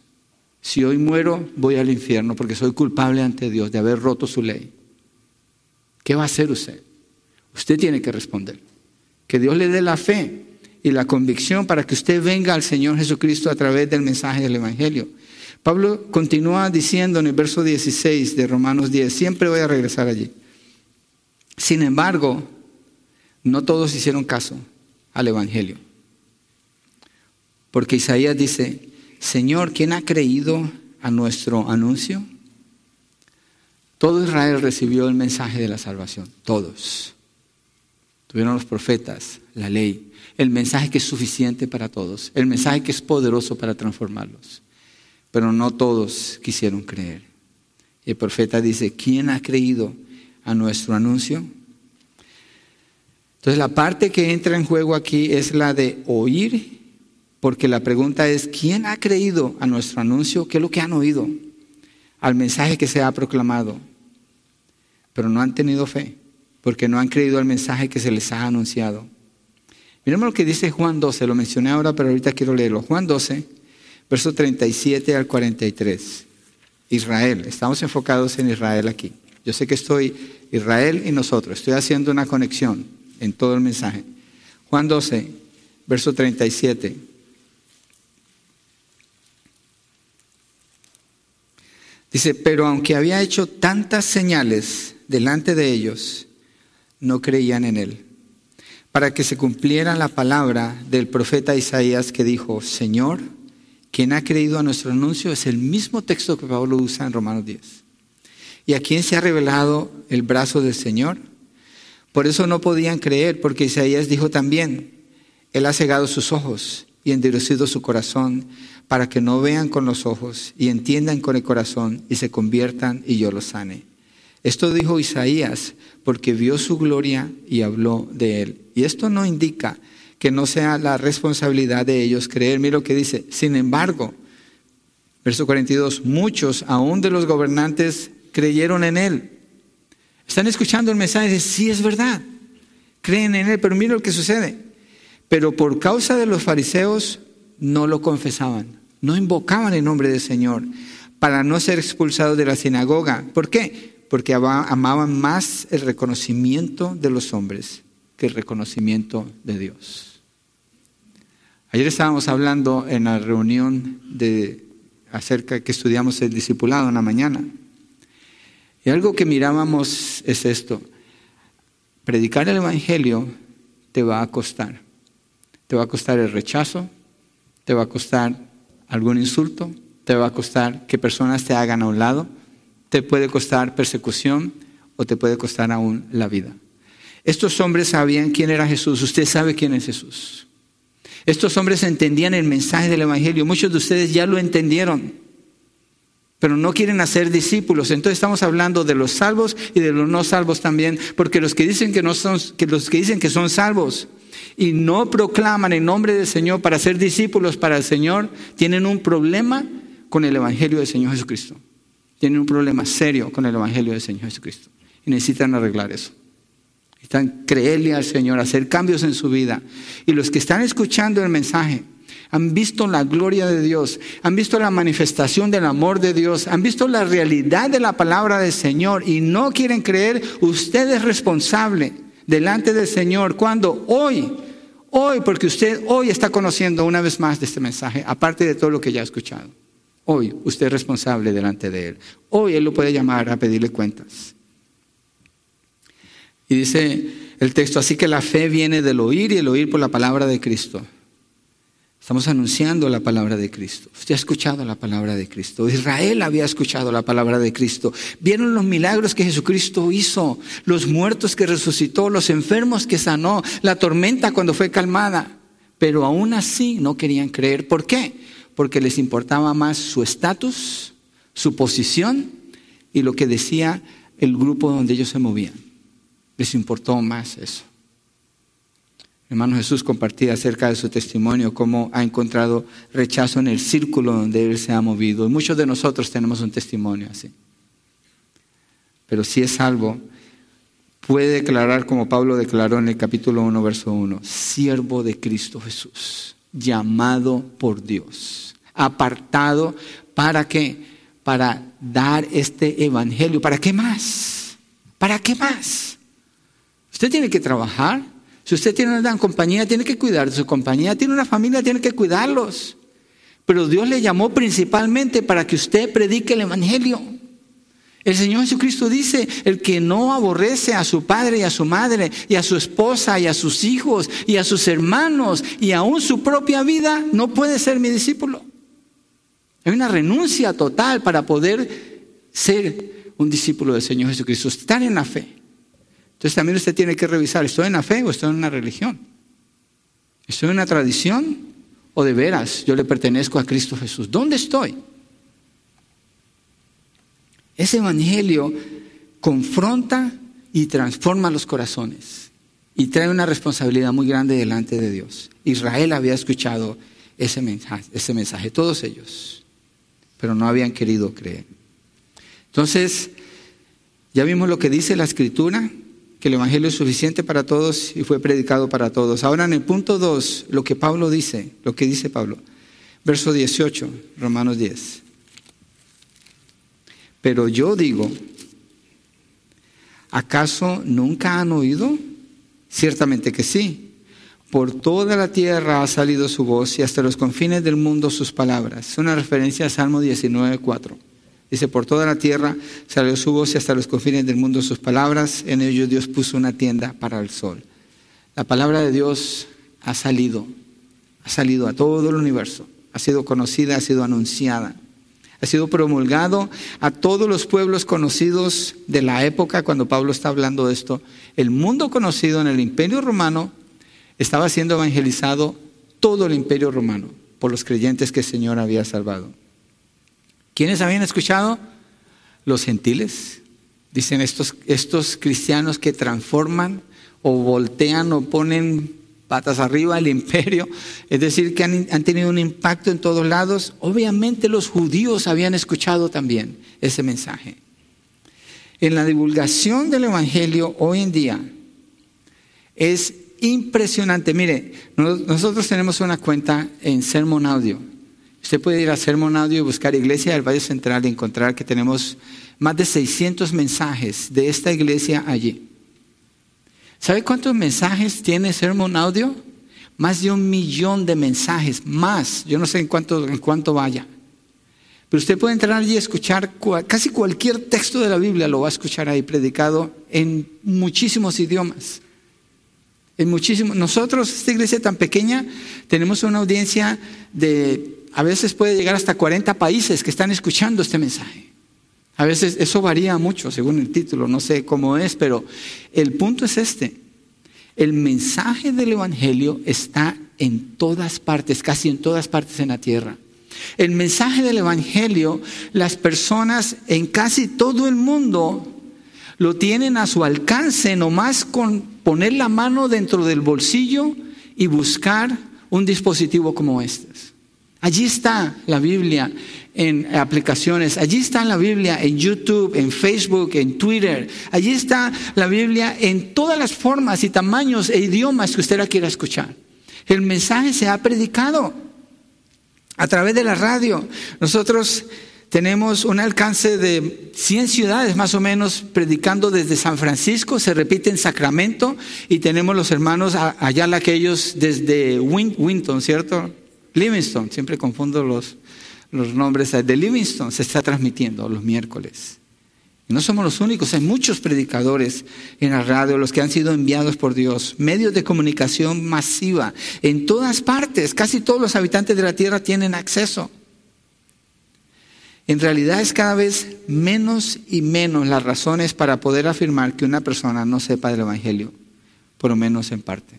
Si hoy muero, voy al infierno porque soy culpable ante Dios de haber roto su ley. ¿Qué va a hacer usted? Usted tiene que responder. Que Dios le dé la fe y la convicción para que usted venga al Señor Jesucristo a través del mensaje del Evangelio. Pablo continúa diciendo en el verso 16 de Romanos 10, siempre voy a regresar allí. Sin embargo, no todos hicieron caso al Evangelio. Porque Isaías dice, Señor, ¿quién ha creído a nuestro anuncio? Todo Israel recibió el mensaje de la salvación, todos. Tuvieron los profetas, la ley, el mensaje que es suficiente para todos, el mensaje que es poderoso para transformarlos pero no todos quisieron creer. El profeta dice, ¿quién ha creído a nuestro anuncio? Entonces la parte que entra en juego aquí es la de oír, porque la pregunta es, ¿quién ha creído a nuestro anuncio? ¿Qué es lo que han oído? Al mensaje que se ha proclamado. Pero no han tenido fe, porque no han creído al mensaje que se les ha anunciado. Miremos lo que dice Juan 12, lo mencioné ahora, pero ahorita quiero leerlo. Juan 12, verso 37 al 43. Israel, estamos enfocados en Israel aquí. Yo sé que estoy Israel y nosotros, estoy haciendo una conexión en todo el mensaje. Juan 12, verso 37. Dice, pero aunque había hecho tantas señales delante de ellos, no creían en él. Para que se cumpliera la palabra del profeta Isaías que dijo, Señor, quien ha creído a nuestro anuncio es el mismo texto que Pablo usa en Romanos 10. ¿Y a quién se ha revelado el brazo del Señor? Por eso no podían creer, porque Isaías dijo también, Él ha cegado sus ojos y endurecido su corazón para que no vean con los ojos y entiendan con el corazón y se conviertan y yo los sane. Esto dijo Isaías porque vio su gloria y habló de él. Y esto no indica que no sea la responsabilidad de ellos creer. Mira lo que dice. Sin embargo, verso 42, muchos aún de los gobernantes creyeron en él. Están escuchando el mensaje de sí es verdad. Creen en él, pero mira lo que sucede. Pero por causa de los fariseos no lo confesaban, no invocaban el nombre del Señor para no ser expulsados de la sinagoga. ¿Por qué? Porque amaban más el reconocimiento de los hombres que el reconocimiento de Dios. Ayer estábamos hablando en la reunión de acerca que estudiamos el discipulado en la mañana. Y algo que mirábamos es esto. Predicar el Evangelio te va a costar. Te va a costar el rechazo, te va a costar algún insulto, te va a costar que personas te hagan a un lado, te puede costar persecución o te puede costar aún la vida. Estos hombres sabían quién era Jesús, usted sabe quién es Jesús. Estos hombres entendían el mensaje del Evangelio, muchos de ustedes ya lo entendieron, pero no quieren hacer discípulos. Entonces estamos hablando de los salvos y de los no salvos también, porque los que dicen que no son, que los que dicen que son salvos y no proclaman el nombre del Señor para ser discípulos para el Señor, tienen un problema con el Evangelio del Señor Jesucristo. Tienen un problema serio con el Evangelio del Señor Jesucristo. Y necesitan arreglar eso. Necesitan creerle al Señor, hacer cambios en su vida. Y los que están escuchando el mensaje, han visto la gloria de Dios, han visto la manifestación del amor de Dios, han visto la realidad de la palabra del Señor y no quieren creer, usted es responsable delante del Señor. cuando Hoy. Hoy, porque usted hoy está conociendo una vez más de este mensaje, aparte de todo lo que ya ha escuchado. Hoy usted es responsable delante de Él. Hoy Él lo puede llamar a pedirle cuentas. Y dice el texto, así que la fe viene del oír y el oír por la palabra de Cristo. Estamos anunciando la palabra de Cristo. Usted ha escuchado la palabra de Cristo. Israel había escuchado la palabra de Cristo. Vieron los milagros que Jesucristo hizo, los muertos que resucitó, los enfermos que sanó, la tormenta cuando fue calmada. Pero aún así no querían creer. ¿Por qué? Porque les importaba más su estatus, su posición y lo que decía el grupo donde ellos se movían. Les importó más eso. Hermano Jesús compartía acerca de su testimonio, cómo ha encontrado rechazo en el círculo donde él se ha movido. Y muchos de nosotros tenemos un testimonio así. Pero si es salvo, puede declarar como Pablo declaró en el capítulo 1, verso 1, siervo de Cristo Jesús, llamado por Dios, apartado para qué? Para dar este evangelio. ¿Para qué más? ¿Para qué más? Usted tiene que trabajar, si usted tiene una compañía, tiene que cuidar de su compañía. Tiene una familia, tiene que cuidarlos. Pero Dios le llamó principalmente para que usted predique el Evangelio. El Señor Jesucristo dice, el que no aborrece a su padre y a su madre y a su esposa y a sus hijos y a sus hermanos y aún su propia vida, no puede ser mi discípulo. Hay una renuncia total para poder ser un discípulo del Señor Jesucristo, estar en la fe. Entonces también usted tiene que revisar, ¿estoy en la fe o estoy en una religión? ¿Estoy en una tradición o de veras yo le pertenezco a Cristo Jesús? ¿Dónde estoy? Ese evangelio confronta y transforma los corazones y trae una responsabilidad muy grande delante de Dios. Israel había escuchado ese mensaje, todos ellos, pero no habían querido creer. Entonces, ya vimos lo que dice la escritura, que el Evangelio es suficiente para todos y fue predicado para todos. Ahora en el punto 2, lo que Pablo dice, lo que dice Pablo, verso 18, Romanos 10. Pero yo digo, ¿acaso nunca han oído? Ciertamente que sí. Por toda la tierra ha salido su voz y hasta los confines del mundo sus palabras. Es una referencia a Salmo 19, 4. Dice, por toda la tierra salió su voz y hasta los confines del mundo sus palabras. En ellos Dios puso una tienda para el sol. La palabra de Dios ha salido, ha salido a todo el universo. Ha sido conocida, ha sido anunciada. Ha sido promulgado a todos los pueblos conocidos de la época cuando Pablo está hablando de esto. El mundo conocido en el imperio romano estaba siendo evangelizado todo el imperio romano. por los creyentes que el Señor había salvado. ¿Quiénes habían escuchado? Los gentiles. Dicen estos, estos cristianos que transforman o voltean o ponen patas arriba el imperio, es decir, que han, han, tenido un impacto en todos lados. Obviamente los judíos habían escuchado también ese mensaje. En la divulgación del Evangelio hoy en día es impresionante. Mire, nosotros tenemos una cuenta en Sermon Audio. Usted puede ir a Sermon Audio y buscar Iglesia del Valle Central y encontrar que tenemos más de 600 mensajes de esta iglesia allí. ¿Sabe cuántos mensajes tiene Sermon Audio? Más de un millón de mensajes, más. Yo no sé en cuánto, en cuánto vaya. Pero usted puede entrar allí y escuchar casi cualquier texto de la Biblia, lo va a escuchar ahí predicado en muchísimos idiomas. En muchísimos. Nosotros, esta iglesia tan pequeña, tenemos una audiencia de, a veces puede llegar hasta 40 países que están escuchando este mensaje. A veces eso varía mucho según el título, no sé cómo es, pero el punto es este. El mensaje del Evangelio está en todas partes, casi en todas partes en la tierra. El mensaje del Evangelio, las personas en casi todo el mundo lo tienen a su alcance, nomás con poner la mano dentro del bolsillo y buscar un dispositivo como este. Allí está la Biblia en aplicaciones, allí está la Biblia en YouTube, en Facebook, en Twitter, allí está la Biblia en todas las formas y tamaños e idiomas que usted la quiera escuchar. El mensaje se ha predicado a través de la radio. Nosotros tenemos un alcance de 100 ciudades más o menos predicando desde San Francisco, se repite en Sacramento y tenemos los hermanos allá aquellos desde Winton, ¿cierto? Livingston, siempre confundo los, los nombres de Livingston se está transmitiendo los miércoles. Y no somos los únicos, hay muchos predicadores en la radio, los que han sido enviados por Dios, medios de comunicación masiva, en todas partes, casi todos los habitantes de la tierra tienen acceso. En realidad es cada vez menos y menos las razones para poder afirmar que una persona no sepa del Evangelio, por lo menos en parte.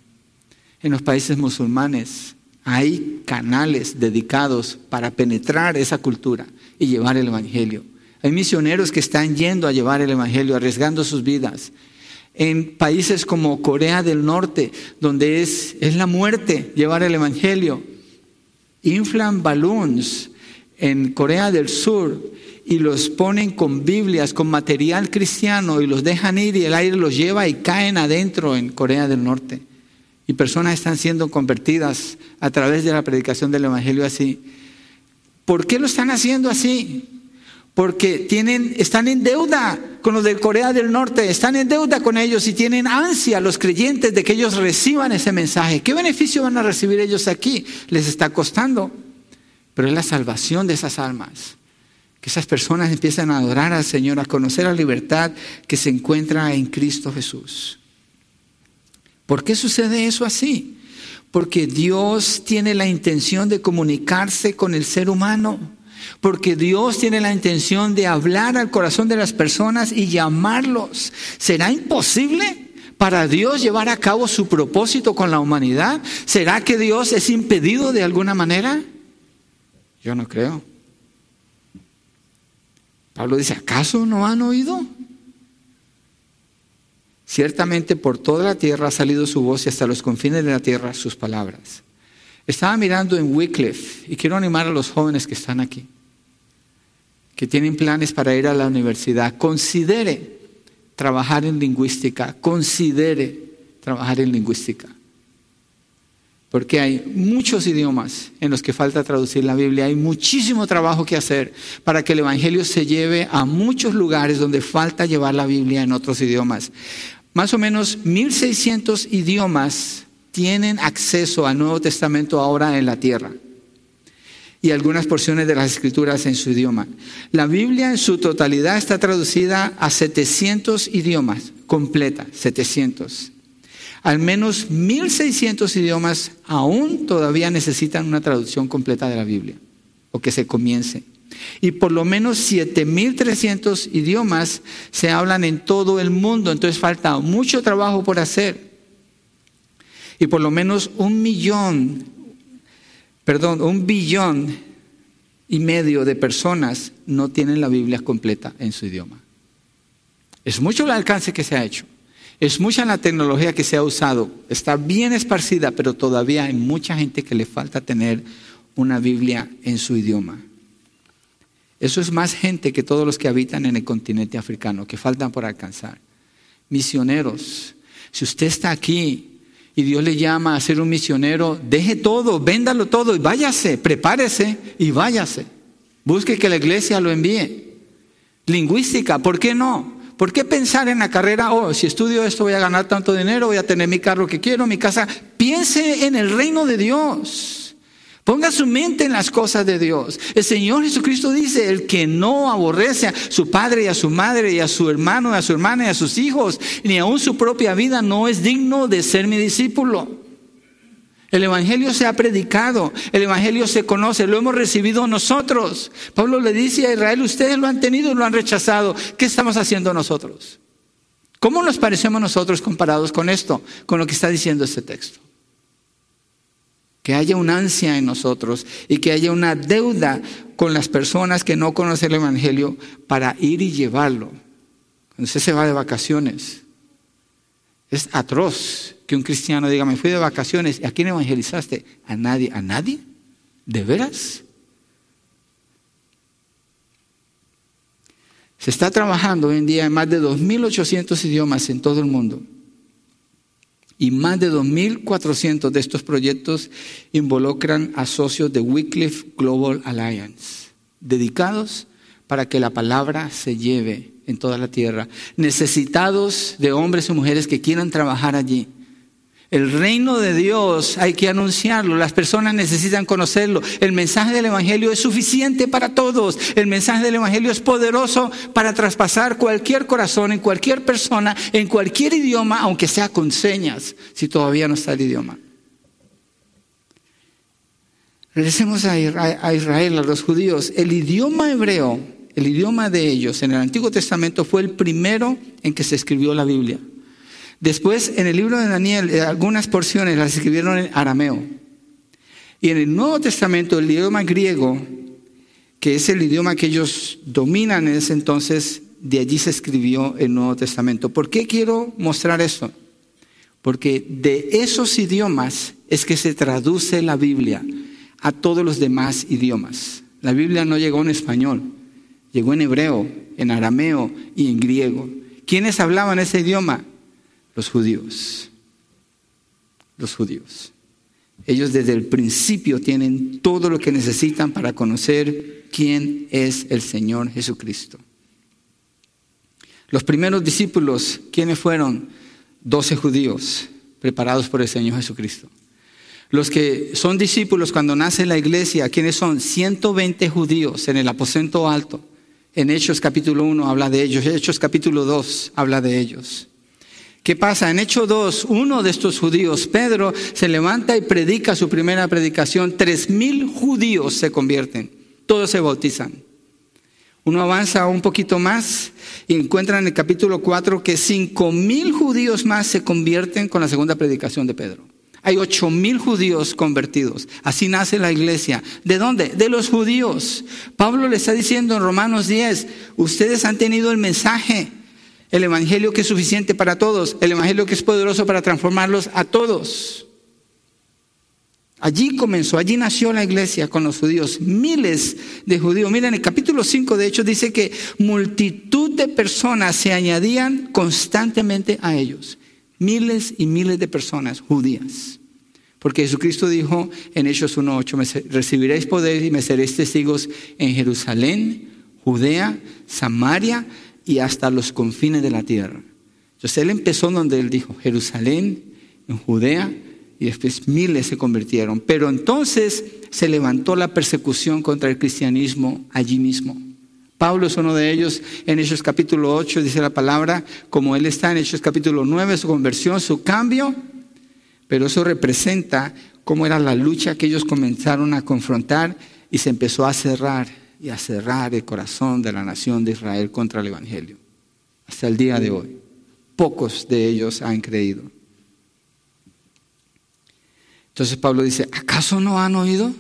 En los países musulmanes hay canales dedicados para penetrar esa cultura y llevar el Evangelio. Hay misioneros que están yendo a llevar el Evangelio, arriesgando sus vidas. En países como Corea del Norte, donde es, es la muerte llevar el Evangelio. Inflan balloons en Corea del Sur y los ponen con Biblias, con material cristiano y los dejan ir y el aire los lleva y caen adentro en Corea del Norte. Y personas están siendo convertidas a través de la predicación del Evangelio así. ¿Por qué lo están haciendo así? Porque tienen, están en deuda con los de Corea del Norte, están en deuda con ellos y tienen ansia los creyentes de que ellos reciban ese mensaje. ¿Qué beneficio van a recibir ellos aquí? Les está costando, pero es la salvación de esas almas. Que esas personas empiezan a adorar al Señor, a conocer la libertad que se encuentra en Cristo Jesús. ¿Por qué sucede eso así? Porque Dios tiene la intención de comunicarse con el ser humano. Porque Dios tiene la intención de hablar al corazón de las personas y llamarlos. ¿Será imposible para Dios llevar a cabo su propósito con la humanidad? ¿Será que Dios es impedido de alguna manera? Yo no creo. Pablo dice, ¿acaso no han oído? Ciertamente por toda la tierra ha salido su voz y hasta los confines de la tierra sus palabras. Estaba mirando en Wycliffe y quiero animar a los jóvenes que están aquí, que tienen planes para ir a la universidad. Considere trabajar en lingüística, considere trabajar en lingüística. Porque hay muchos idiomas en los que falta traducir la Biblia, hay muchísimo trabajo que hacer para que el Evangelio se lleve a muchos lugares donde falta llevar la Biblia en otros idiomas. Más o menos 1.600 idiomas tienen acceso al Nuevo Testamento ahora en la tierra y algunas porciones de las escrituras en su idioma. La Biblia en su totalidad está traducida a 700 idiomas, completa, 700. Al menos 1.600 idiomas aún todavía necesitan una traducción completa de la Biblia, o que se comience y por lo menos 7.300 idiomas se hablan en todo el mundo, entonces falta mucho trabajo por hacer. Y por lo menos un millón perdón, un billón y medio de personas no tienen la Biblia completa en su idioma. Es mucho el alcance que se ha hecho. Es mucha la tecnología que se ha usado. Está bien esparcida, pero todavía hay mucha gente que le falta tener una Biblia en su idioma. Eso es más gente que todos los que habitan en el continente africano, que faltan por alcanzar. Misioneros, si usted está aquí y Dios le llama a ser un misionero, deje todo, véndalo todo y váyase, prepárese y váyase. Busque que la iglesia lo envíe. Lingüística, ¿por qué no? ¿Por qué pensar en la carrera? Oh, si estudio esto voy a ganar tanto dinero, voy a tener mi carro que quiero, mi casa. Piense en el reino de Dios. Ponga su mente en las cosas de Dios. El Señor Jesucristo dice, el que no aborrece a su padre y a su madre y a su hermano y a su hermana y a sus hijos, ni aun su propia vida, no es digno de ser mi discípulo. El Evangelio se ha predicado, el Evangelio se conoce, lo hemos recibido nosotros. Pablo le dice a Israel, ustedes lo han tenido y lo han rechazado. ¿Qué estamos haciendo nosotros? ¿Cómo nos parecemos nosotros comparados con esto, con lo que está diciendo este texto? Que haya una ansia en nosotros y que haya una deuda con las personas que no conocen el Evangelio para ir y llevarlo. Cuando usted se va de vacaciones, es atroz que un cristiano diga, me fui de vacaciones, ¿y a quién evangelizaste? ¿A nadie? ¿A nadie? ¿De veras? Se está trabajando hoy en día en más de 2.800 idiomas en todo el mundo. Y más de 2.400 de estos proyectos involucran a socios de Wycliffe Global Alliance, dedicados para que la palabra se lleve en toda la tierra, necesitados de hombres y mujeres que quieran trabajar allí el reino de Dios hay que anunciarlo, las personas necesitan conocerlo. El mensaje del Evangelio es suficiente para todos. El mensaje del Evangelio es poderoso para traspasar cualquier corazón en cualquier persona, en cualquier idioma, aunque sea con señas, si todavía no está el idioma. Regresemos a Israel, a los judíos. El idioma hebreo, el idioma de ellos en el Antiguo Testamento fue el primero en que se escribió la Biblia. Después, en el libro de Daniel, eh, algunas porciones las escribieron en arameo. Y en el Nuevo Testamento, el idioma griego, que es el idioma que ellos dominan en ese entonces, de allí se escribió el Nuevo Testamento. ¿Por qué quiero mostrar esto? Porque de esos idiomas es que se traduce la Biblia a todos los demás idiomas. La Biblia no llegó en español, llegó en hebreo, en arameo y en griego. ¿Quiénes hablaban ese idioma? Los judíos. Los judíos. Ellos desde el principio tienen todo lo que necesitan para conocer quién es el Señor Jesucristo. Los primeros discípulos, ¿quiénes fueron? Doce judíos preparados por el Señor Jesucristo. Los que son discípulos cuando nace la iglesia, ¿quiénes son? 120 judíos en el aposento alto. En Hechos capítulo 1 habla de ellos, Hechos capítulo 2 habla de ellos. ¿Qué pasa? En Hecho 2, uno de estos judíos, Pedro, se levanta y predica su primera predicación. Tres mil judíos se convierten, todos se bautizan. Uno avanza un poquito más y encuentra en el capítulo 4 que cinco mil judíos más se convierten con la segunda predicación de Pedro. Hay ocho mil judíos convertidos. Así nace la iglesia. ¿De dónde? De los judíos. Pablo le está diciendo en Romanos 10, ustedes han tenido el mensaje el Evangelio que es suficiente para todos, el Evangelio que es poderoso para transformarlos a todos. Allí comenzó, allí nació la iglesia con los judíos, miles de judíos. Miren, el capítulo 5 de hecho dice que multitud de personas se añadían constantemente a ellos. Miles y miles de personas judías. Porque Jesucristo dijo en Hechos 1.8, recibiréis poder y me seréis testigos en Jerusalén, Judea, Samaria y hasta los confines de la tierra. Entonces él empezó donde él dijo, Jerusalén, en Judea, y después miles se convirtieron. Pero entonces se levantó la persecución contra el cristianismo allí mismo. Pablo es uno de ellos. En Hechos capítulo 8 dice la palabra, como él está en Hechos capítulo 9, su conversión, su cambio, pero eso representa cómo era la lucha que ellos comenzaron a confrontar y se empezó a cerrar y a cerrar el corazón de la nación de Israel contra el Evangelio. Hasta el día de hoy. Pocos de ellos han creído. Entonces Pablo dice, ¿acaso no han oído?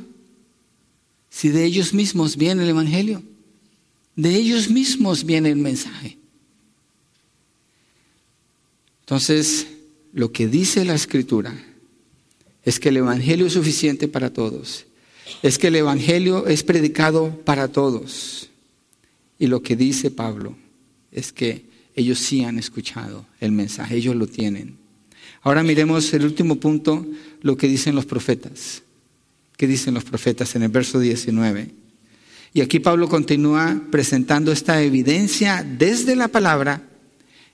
Si de ellos mismos viene el Evangelio, de ellos mismos viene el mensaje. Entonces, lo que dice la Escritura es que el Evangelio es suficiente para todos, es que el Evangelio es predicado para todos. Y lo que dice Pablo es que ellos sí han escuchado el mensaje, ellos lo tienen. Ahora miremos el último punto, lo que dicen los profetas. ¿Qué dicen los profetas en el verso 19? Y aquí Pablo continúa presentando esta evidencia desde la palabra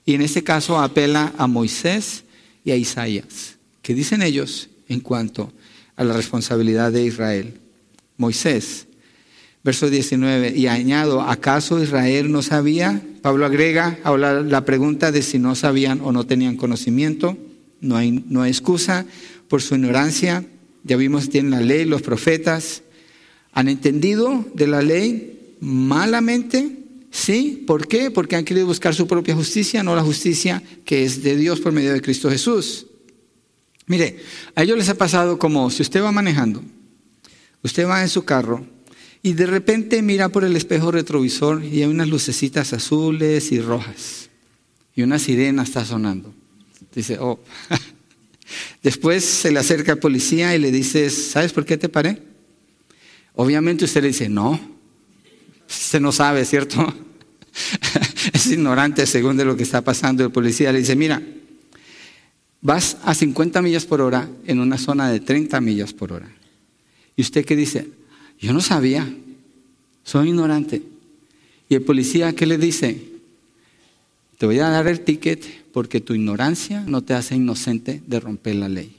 y en este caso apela a Moisés y a Isaías. ¿Qué dicen ellos en cuanto a la responsabilidad de Israel? Moisés, verso 19, y añado, ¿acaso Israel no sabía? Pablo agrega ahora la pregunta de si no sabían o no tenían conocimiento no hay, no hay excusa por su ignorancia. Ya vimos, tienen la ley, los profetas. ¿Han entendido de la ley malamente? Sí, ¿por qué? Porque han querido buscar su propia justicia, no la justicia que es de Dios por medio de Cristo Jesús. Mire, a ellos les ha pasado como si usted va manejando, usted va en su carro y de repente mira por el espejo retrovisor y hay unas lucecitas azules y rojas y una sirena está sonando. Dice, oh. [laughs] Después se le acerca al policía y le dice, ¿sabes por qué te paré? Obviamente usted le dice, no. Usted no sabe, ¿cierto? [laughs] es ignorante según de lo que está pasando. El policía le dice, mira, vas a 50 millas por hora en una zona de 30 millas por hora. ¿Y usted qué dice? Yo no sabía, soy ignorante. ¿Y el policía qué le dice? Te voy a dar el ticket porque tu ignorancia no te hace inocente de romper la ley.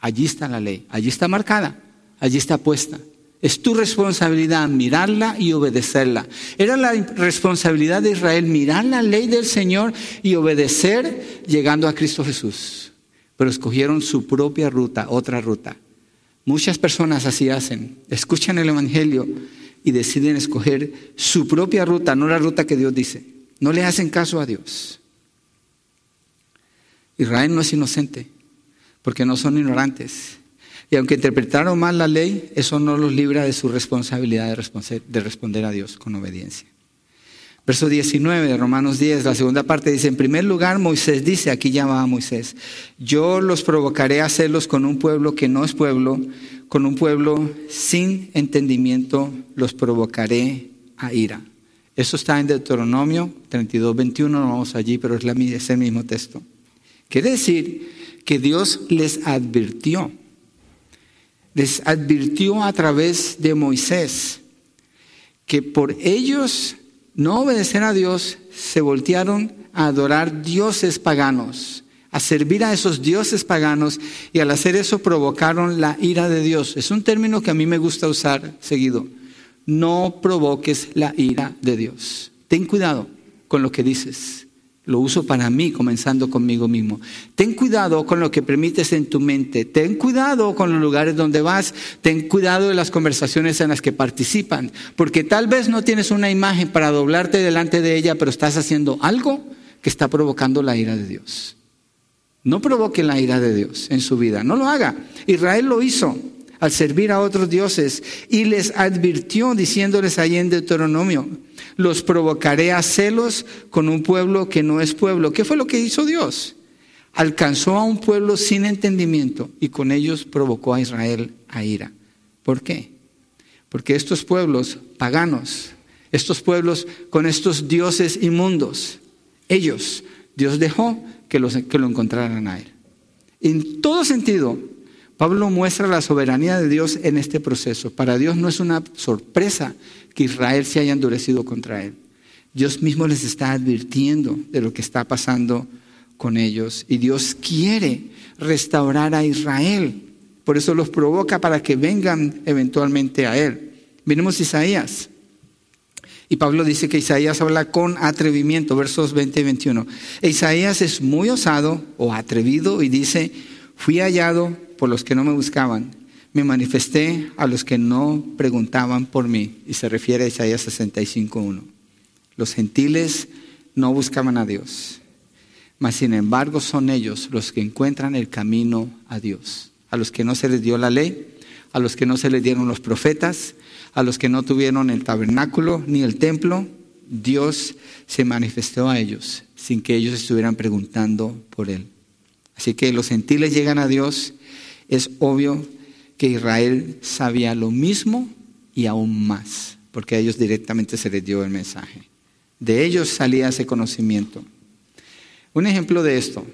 Allí está la ley, allí está marcada, allí está puesta. Es tu responsabilidad mirarla y obedecerla. Era la responsabilidad de Israel mirar la ley del Señor y obedecer llegando a Cristo Jesús. Pero escogieron su propia ruta, otra ruta. Muchas personas así hacen. Escuchan el Evangelio y deciden escoger su propia ruta, no la ruta que Dios dice. No le hacen caso a Dios. Israel no es inocente, porque no son ignorantes. Y aunque interpretaron mal la ley, eso no los libra de su responsabilidad de responder a Dios con obediencia. Verso 19 de Romanos 10, la segunda parte dice, en primer lugar Moisés dice, aquí llama Moisés, yo los provocaré a hacerlos con un pueblo que no es pueblo, con un pueblo sin entendimiento, los provocaré a ira. Eso está en Deuteronomio 32, 21, no vamos allí, pero es, es el mismo texto. Quiere decir que Dios les advirtió, les advirtió a través de Moisés que por ellos no obedecer a Dios se voltearon a adorar dioses paganos, a servir a esos dioses paganos y al hacer eso provocaron la ira de Dios. Es un término que a mí me gusta usar seguido. No provoques la ira de Dios. Ten cuidado con lo que dices. Lo uso para mí, comenzando conmigo mismo. Ten cuidado con lo que permites en tu mente. Ten cuidado con los lugares donde vas. Ten cuidado de las conversaciones en las que participan. Porque tal vez no tienes una imagen para doblarte delante de ella, pero estás haciendo algo que está provocando la ira de Dios. No provoque la ira de Dios en su vida. No lo haga. Israel lo hizo al servir a otros dioses y les advirtió diciéndoles ahí en Deuteronomio, los provocaré a celos con un pueblo que no es pueblo. ¿Qué fue lo que hizo Dios? Alcanzó a un pueblo sin entendimiento y con ellos provocó a Israel a ira. ¿Por qué? Porque estos pueblos paganos, estos pueblos con estos dioses inmundos, ellos, Dios dejó que, los, que lo encontraran a él. En todo sentido, Pablo muestra la soberanía de Dios en este proceso. Para Dios no es una sorpresa que Israel se haya endurecido contra él. Dios mismo les está advirtiendo de lo que está pasando con ellos. Y Dios quiere restaurar a Israel. Por eso los provoca para que vengan eventualmente a Él. Miremos Isaías. Y Pablo dice que Isaías habla con atrevimiento, versos 20 y 21. E Isaías es muy osado o atrevido y dice, fui hallado por los que no me buscaban, me manifesté a los que no preguntaban por mí. Y se refiere a Isaías 65.1. Los gentiles no buscaban a Dios, mas sin embargo son ellos los que encuentran el camino a Dios. A los que no se les dio la ley, a los que no se les dieron los profetas, a los que no tuvieron el tabernáculo ni el templo, Dios se manifestó a ellos sin que ellos estuvieran preguntando por él. Así que los gentiles llegan a Dios, es obvio que Israel sabía lo mismo y aún más, porque a ellos directamente se les dio el mensaje. De ellos salía ese conocimiento. Un ejemplo de esto,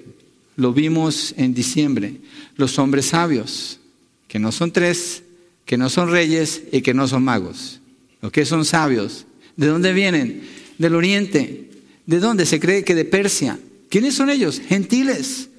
lo vimos en diciembre, los hombres sabios, que no son tres, que no son reyes y que no son magos. Los que son sabios. ¿De dónde vienen? Del oriente. ¿De dónde? Se cree que de Persia. ¿Quiénes son ellos? Gentiles.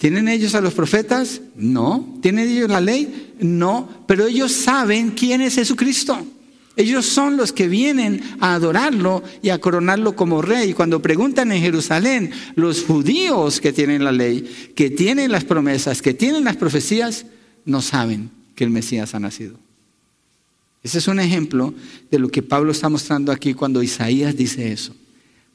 ¿Tienen ellos a los profetas? No. ¿Tienen ellos la ley? No. Pero ellos saben quién es Jesucristo. Ellos son los que vienen a adorarlo y a coronarlo como rey. Cuando preguntan en Jerusalén, los judíos que tienen la ley, que tienen las promesas, que tienen las profecías, no saben que el Mesías ha nacido. Ese es un ejemplo de lo que Pablo está mostrando aquí cuando Isaías dice eso.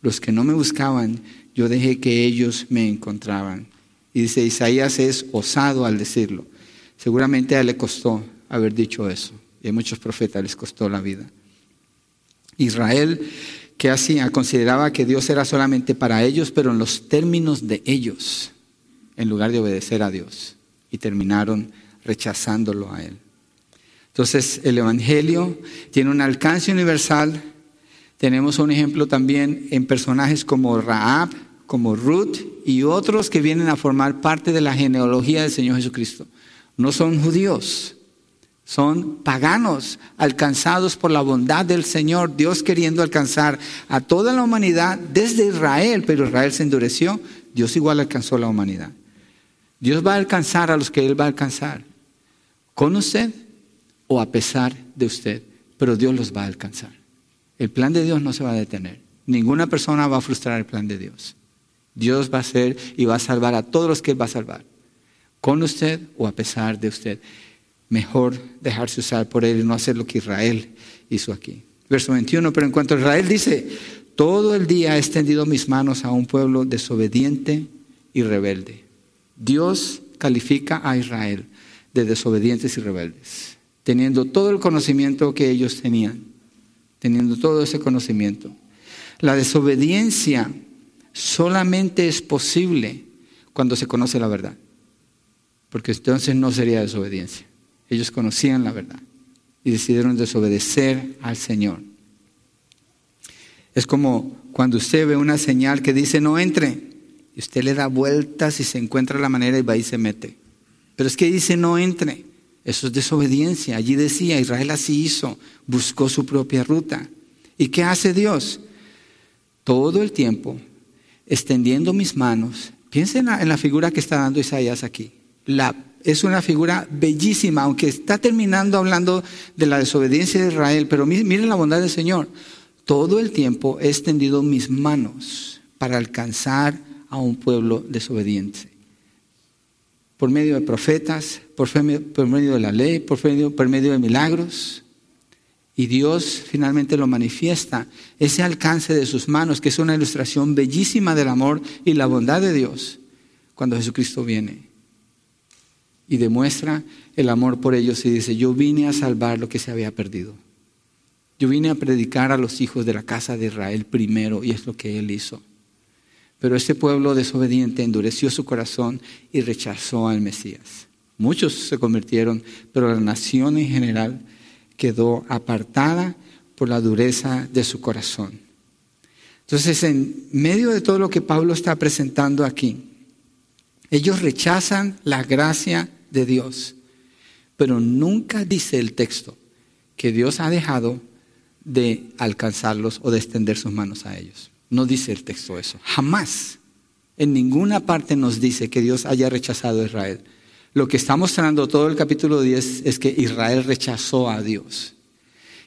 Los que no me buscaban, yo dejé que ellos me encontraban. Y dice, Isaías es osado al decirlo. Seguramente a él le costó haber dicho eso. Y a muchos profetas les costó la vida. Israel, que hacía? Consideraba que Dios era solamente para ellos, pero en los términos de ellos, en lugar de obedecer a Dios. Y terminaron rechazándolo a Él. Entonces, el Evangelio tiene un alcance universal. Tenemos un ejemplo también en personajes como Raab, como Ruth y otros que vienen a formar parte de la genealogía del Señor Jesucristo. No son judíos, son paganos alcanzados por la bondad del Señor, Dios queriendo alcanzar a toda la humanidad desde Israel, pero Israel se endureció, Dios igual alcanzó a la humanidad. Dios va a alcanzar a los que Él va a alcanzar con usted o a pesar de usted, pero Dios los va a alcanzar. El plan de Dios no se va a detener. Ninguna persona va a frustrar el plan de Dios. Dios va a ser y va a salvar a todos los que Él va a salvar, con usted o a pesar de usted. Mejor dejarse usar por Él y no hacer lo que Israel hizo aquí. Verso 21, pero en cuanto a Israel dice, todo el día he extendido mis manos a un pueblo desobediente y rebelde. Dios califica a Israel de desobedientes y rebeldes, teniendo todo el conocimiento que ellos tenían, teniendo todo ese conocimiento. La desobediencia solamente es posible cuando se conoce la verdad, porque entonces no sería desobediencia. Ellos conocían la verdad y decidieron desobedecer al Señor. Es como cuando usted ve una señal que dice no entre, y usted le da vueltas y se encuentra la manera y va y se mete. Pero es que dice no entre. Eso es desobediencia. Allí decía, Israel así hizo, buscó su propia ruta. ¿Y qué hace Dios? Todo el tiempo, extendiendo mis manos. Piensen en la, figura que está dando Isaías aquí. La, es una figura bellísima, aunque está terminando hablando de la desobediencia de Israel, pero miren la bondad del Señor. Todo el tiempo he extendido mis manos para alcanzar a un pueblo desobediente por medio de profetas, por, medio de la ley, por medio, por medio de milagros. Y Dios finalmente lo manifiesta, ese alcance de sus manos, que es una ilustración bellísima del amor y la bondad de Dios, cuando Jesucristo viene. Y demuestra el amor por ellos y dice, yo vine a salvar lo que se había perdido. Yo vine a predicar a los hijos de la casa de Israel primero y es lo que Él hizo. Pero este pueblo desobediente endureció su corazón y rechazó al Mesías. Muchos se convirtieron, pero la nación en general quedó apartada por la dureza de su corazón. Entonces, en medio de todo lo que Pablo está presentando aquí, ellos rechazan la gracia de Dios, pero nunca dice el texto que Dios ha dejado de alcanzarlos o de extender sus manos a ellos. No dice el texto eso. Jamás. En ninguna parte nos dice que Dios haya rechazado a Israel. Lo que está mostrando todo el capítulo 10 es que Israel rechazó a Dios.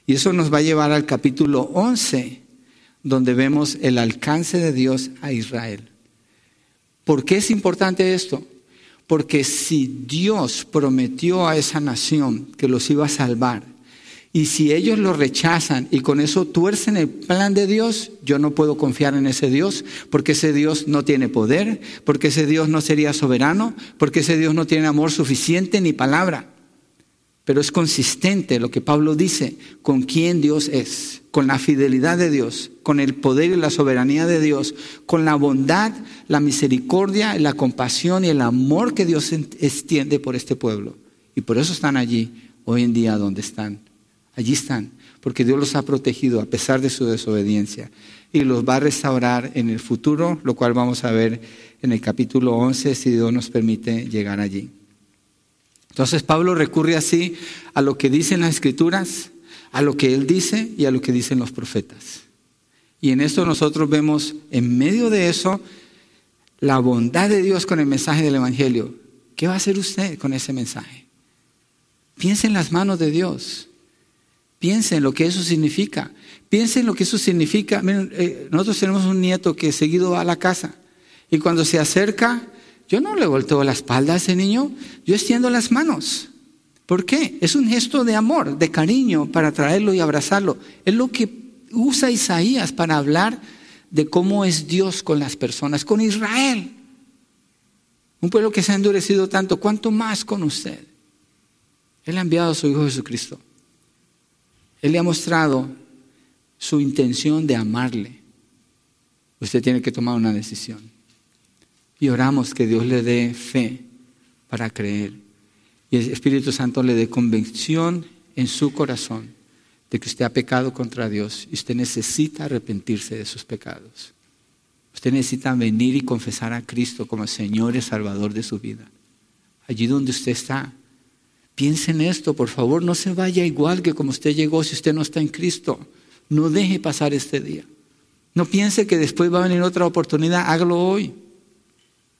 Y eso nos va a llevar al capítulo 11, donde vemos el alcance de Dios a Israel. ¿Por qué es importante esto? Porque si Dios prometió a esa nación que los iba a salvar, y si ellos lo rechazan y con eso tuercen el plan de Dios, yo no puedo confiar en ese Dios, porque ese Dios no tiene poder, porque ese Dios no sería soberano, porque ese Dios no tiene amor suficiente ni palabra. pero es consistente lo que Pablo dice con quién Dios es, con la fidelidad de Dios, con el poder y la soberanía de Dios, con la bondad, la misericordia, la compasión y el amor que Dios extiende por este pueblo. Y por eso están allí hoy en día donde están. Allí están, porque Dios los ha protegido a pesar de su desobediencia y los va a restaurar en el futuro, lo cual vamos a ver en el capítulo 11 si Dios nos permite llegar allí. Entonces Pablo recurre así a lo que dicen las escrituras, a lo que él dice y a lo que dicen los profetas. Y en esto nosotros vemos en medio de eso la bondad de Dios con el mensaje del Evangelio. ¿Qué va a hacer usted con ese mensaje? Piense en las manos de Dios. Piense en lo que eso significa. Piense en lo que eso significa. Eh, nosotros tenemos un nieto que seguido va a la casa y cuando se acerca yo no le volteo la espalda a ese niño, yo extiendo las manos. ¿Por qué? Es un gesto de amor, de cariño para traerlo y abrazarlo. Es lo que usa Isaías para hablar de cómo es Dios con las personas, con Israel. Un pueblo que se ha endurecido tanto, ¿cuánto más con usted? Él ha enviado a su Hijo Jesucristo. Él le ha mostrado su intención de amarle. Usted tiene que tomar una decisión. Y oramos que Dios le dé fe para creer. Y el Espíritu Santo le dé convicción en su corazón de que usted ha pecado contra Dios y usted necesita arrepentirse de sus pecados. Usted necesita venir y confesar a Cristo como Señor y Salvador de su vida. Allí donde usted está. Piense en esto, por favor, no se vaya igual que como usted llegó si usted no está en Cristo. No deje pasar este día. No piense que después va a venir otra oportunidad, hágalo hoy.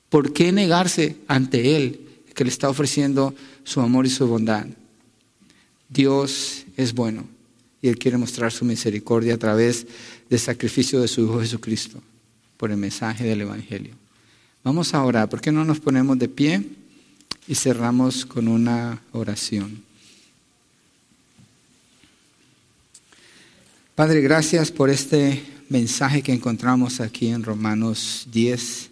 ¿Por qué negarse ante Él que le está ofreciendo su amor y su bondad? Dios es bueno y Él quiere mostrar su misericordia a través del sacrificio de su Hijo Jesucristo por el mensaje del Evangelio. Vamos a orar. ¿Por qué no nos ponemos de pie y cerramos con una oración? Padre, gracias por este mensaje que encontramos aquí en Romanos 10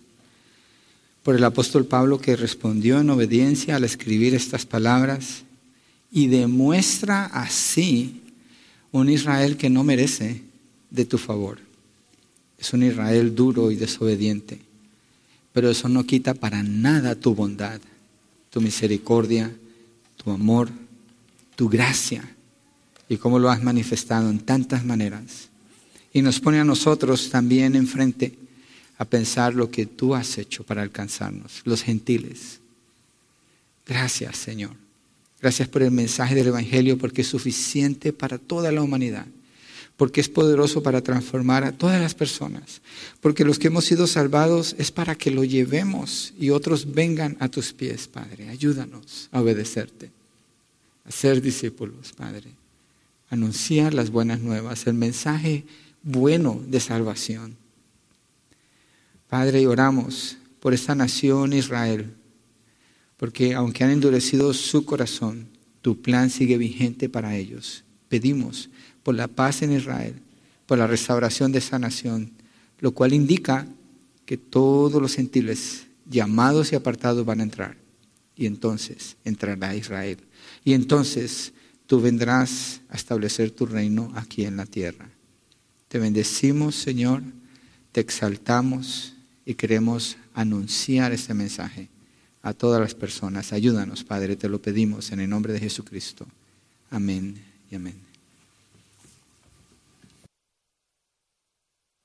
por el apóstol Pablo que respondió en obediencia al escribir estas palabras y demuestra así un Israel que no merece de tu favor. Es un Israel duro y desobediente, pero eso no quita para nada tu bondad, tu misericordia, tu amor, tu gracia y cómo lo has manifestado en tantas maneras. Y nos pone a nosotros también enfrente a pensar lo que tú has hecho para alcanzarnos, los gentiles. Gracias, Señor. Gracias por el mensaje del Evangelio porque es suficiente para toda la humanidad, porque es poderoso para transformar a todas las personas, porque los que hemos sido salvados es para que lo llevemos y otros vengan a tus pies, Padre. Ayúdanos a obedecerte, a ser discípulos, Padre, anunciar las buenas nuevas, el mensaje bueno de salvación Padre, oramos por esta nación Israel, porque aunque han endurecido su corazón, tu plan sigue vigente para ellos. Pedimos por la paz en Israel, por la restauración de esa nación, lo cual indica que todos los gentiles llamados y apartados van a entrar. Y entonces entrará Israel. Y entonces tú vendrás a establecer tu reino aquí en la tierra. Te bendecimos, Señor, te exaltamos y queremos anunciar este mensaje a todas las personas. Ayúdanos, Padre, te lo pedimos en el nombre de Jesucristo. Amén y amén.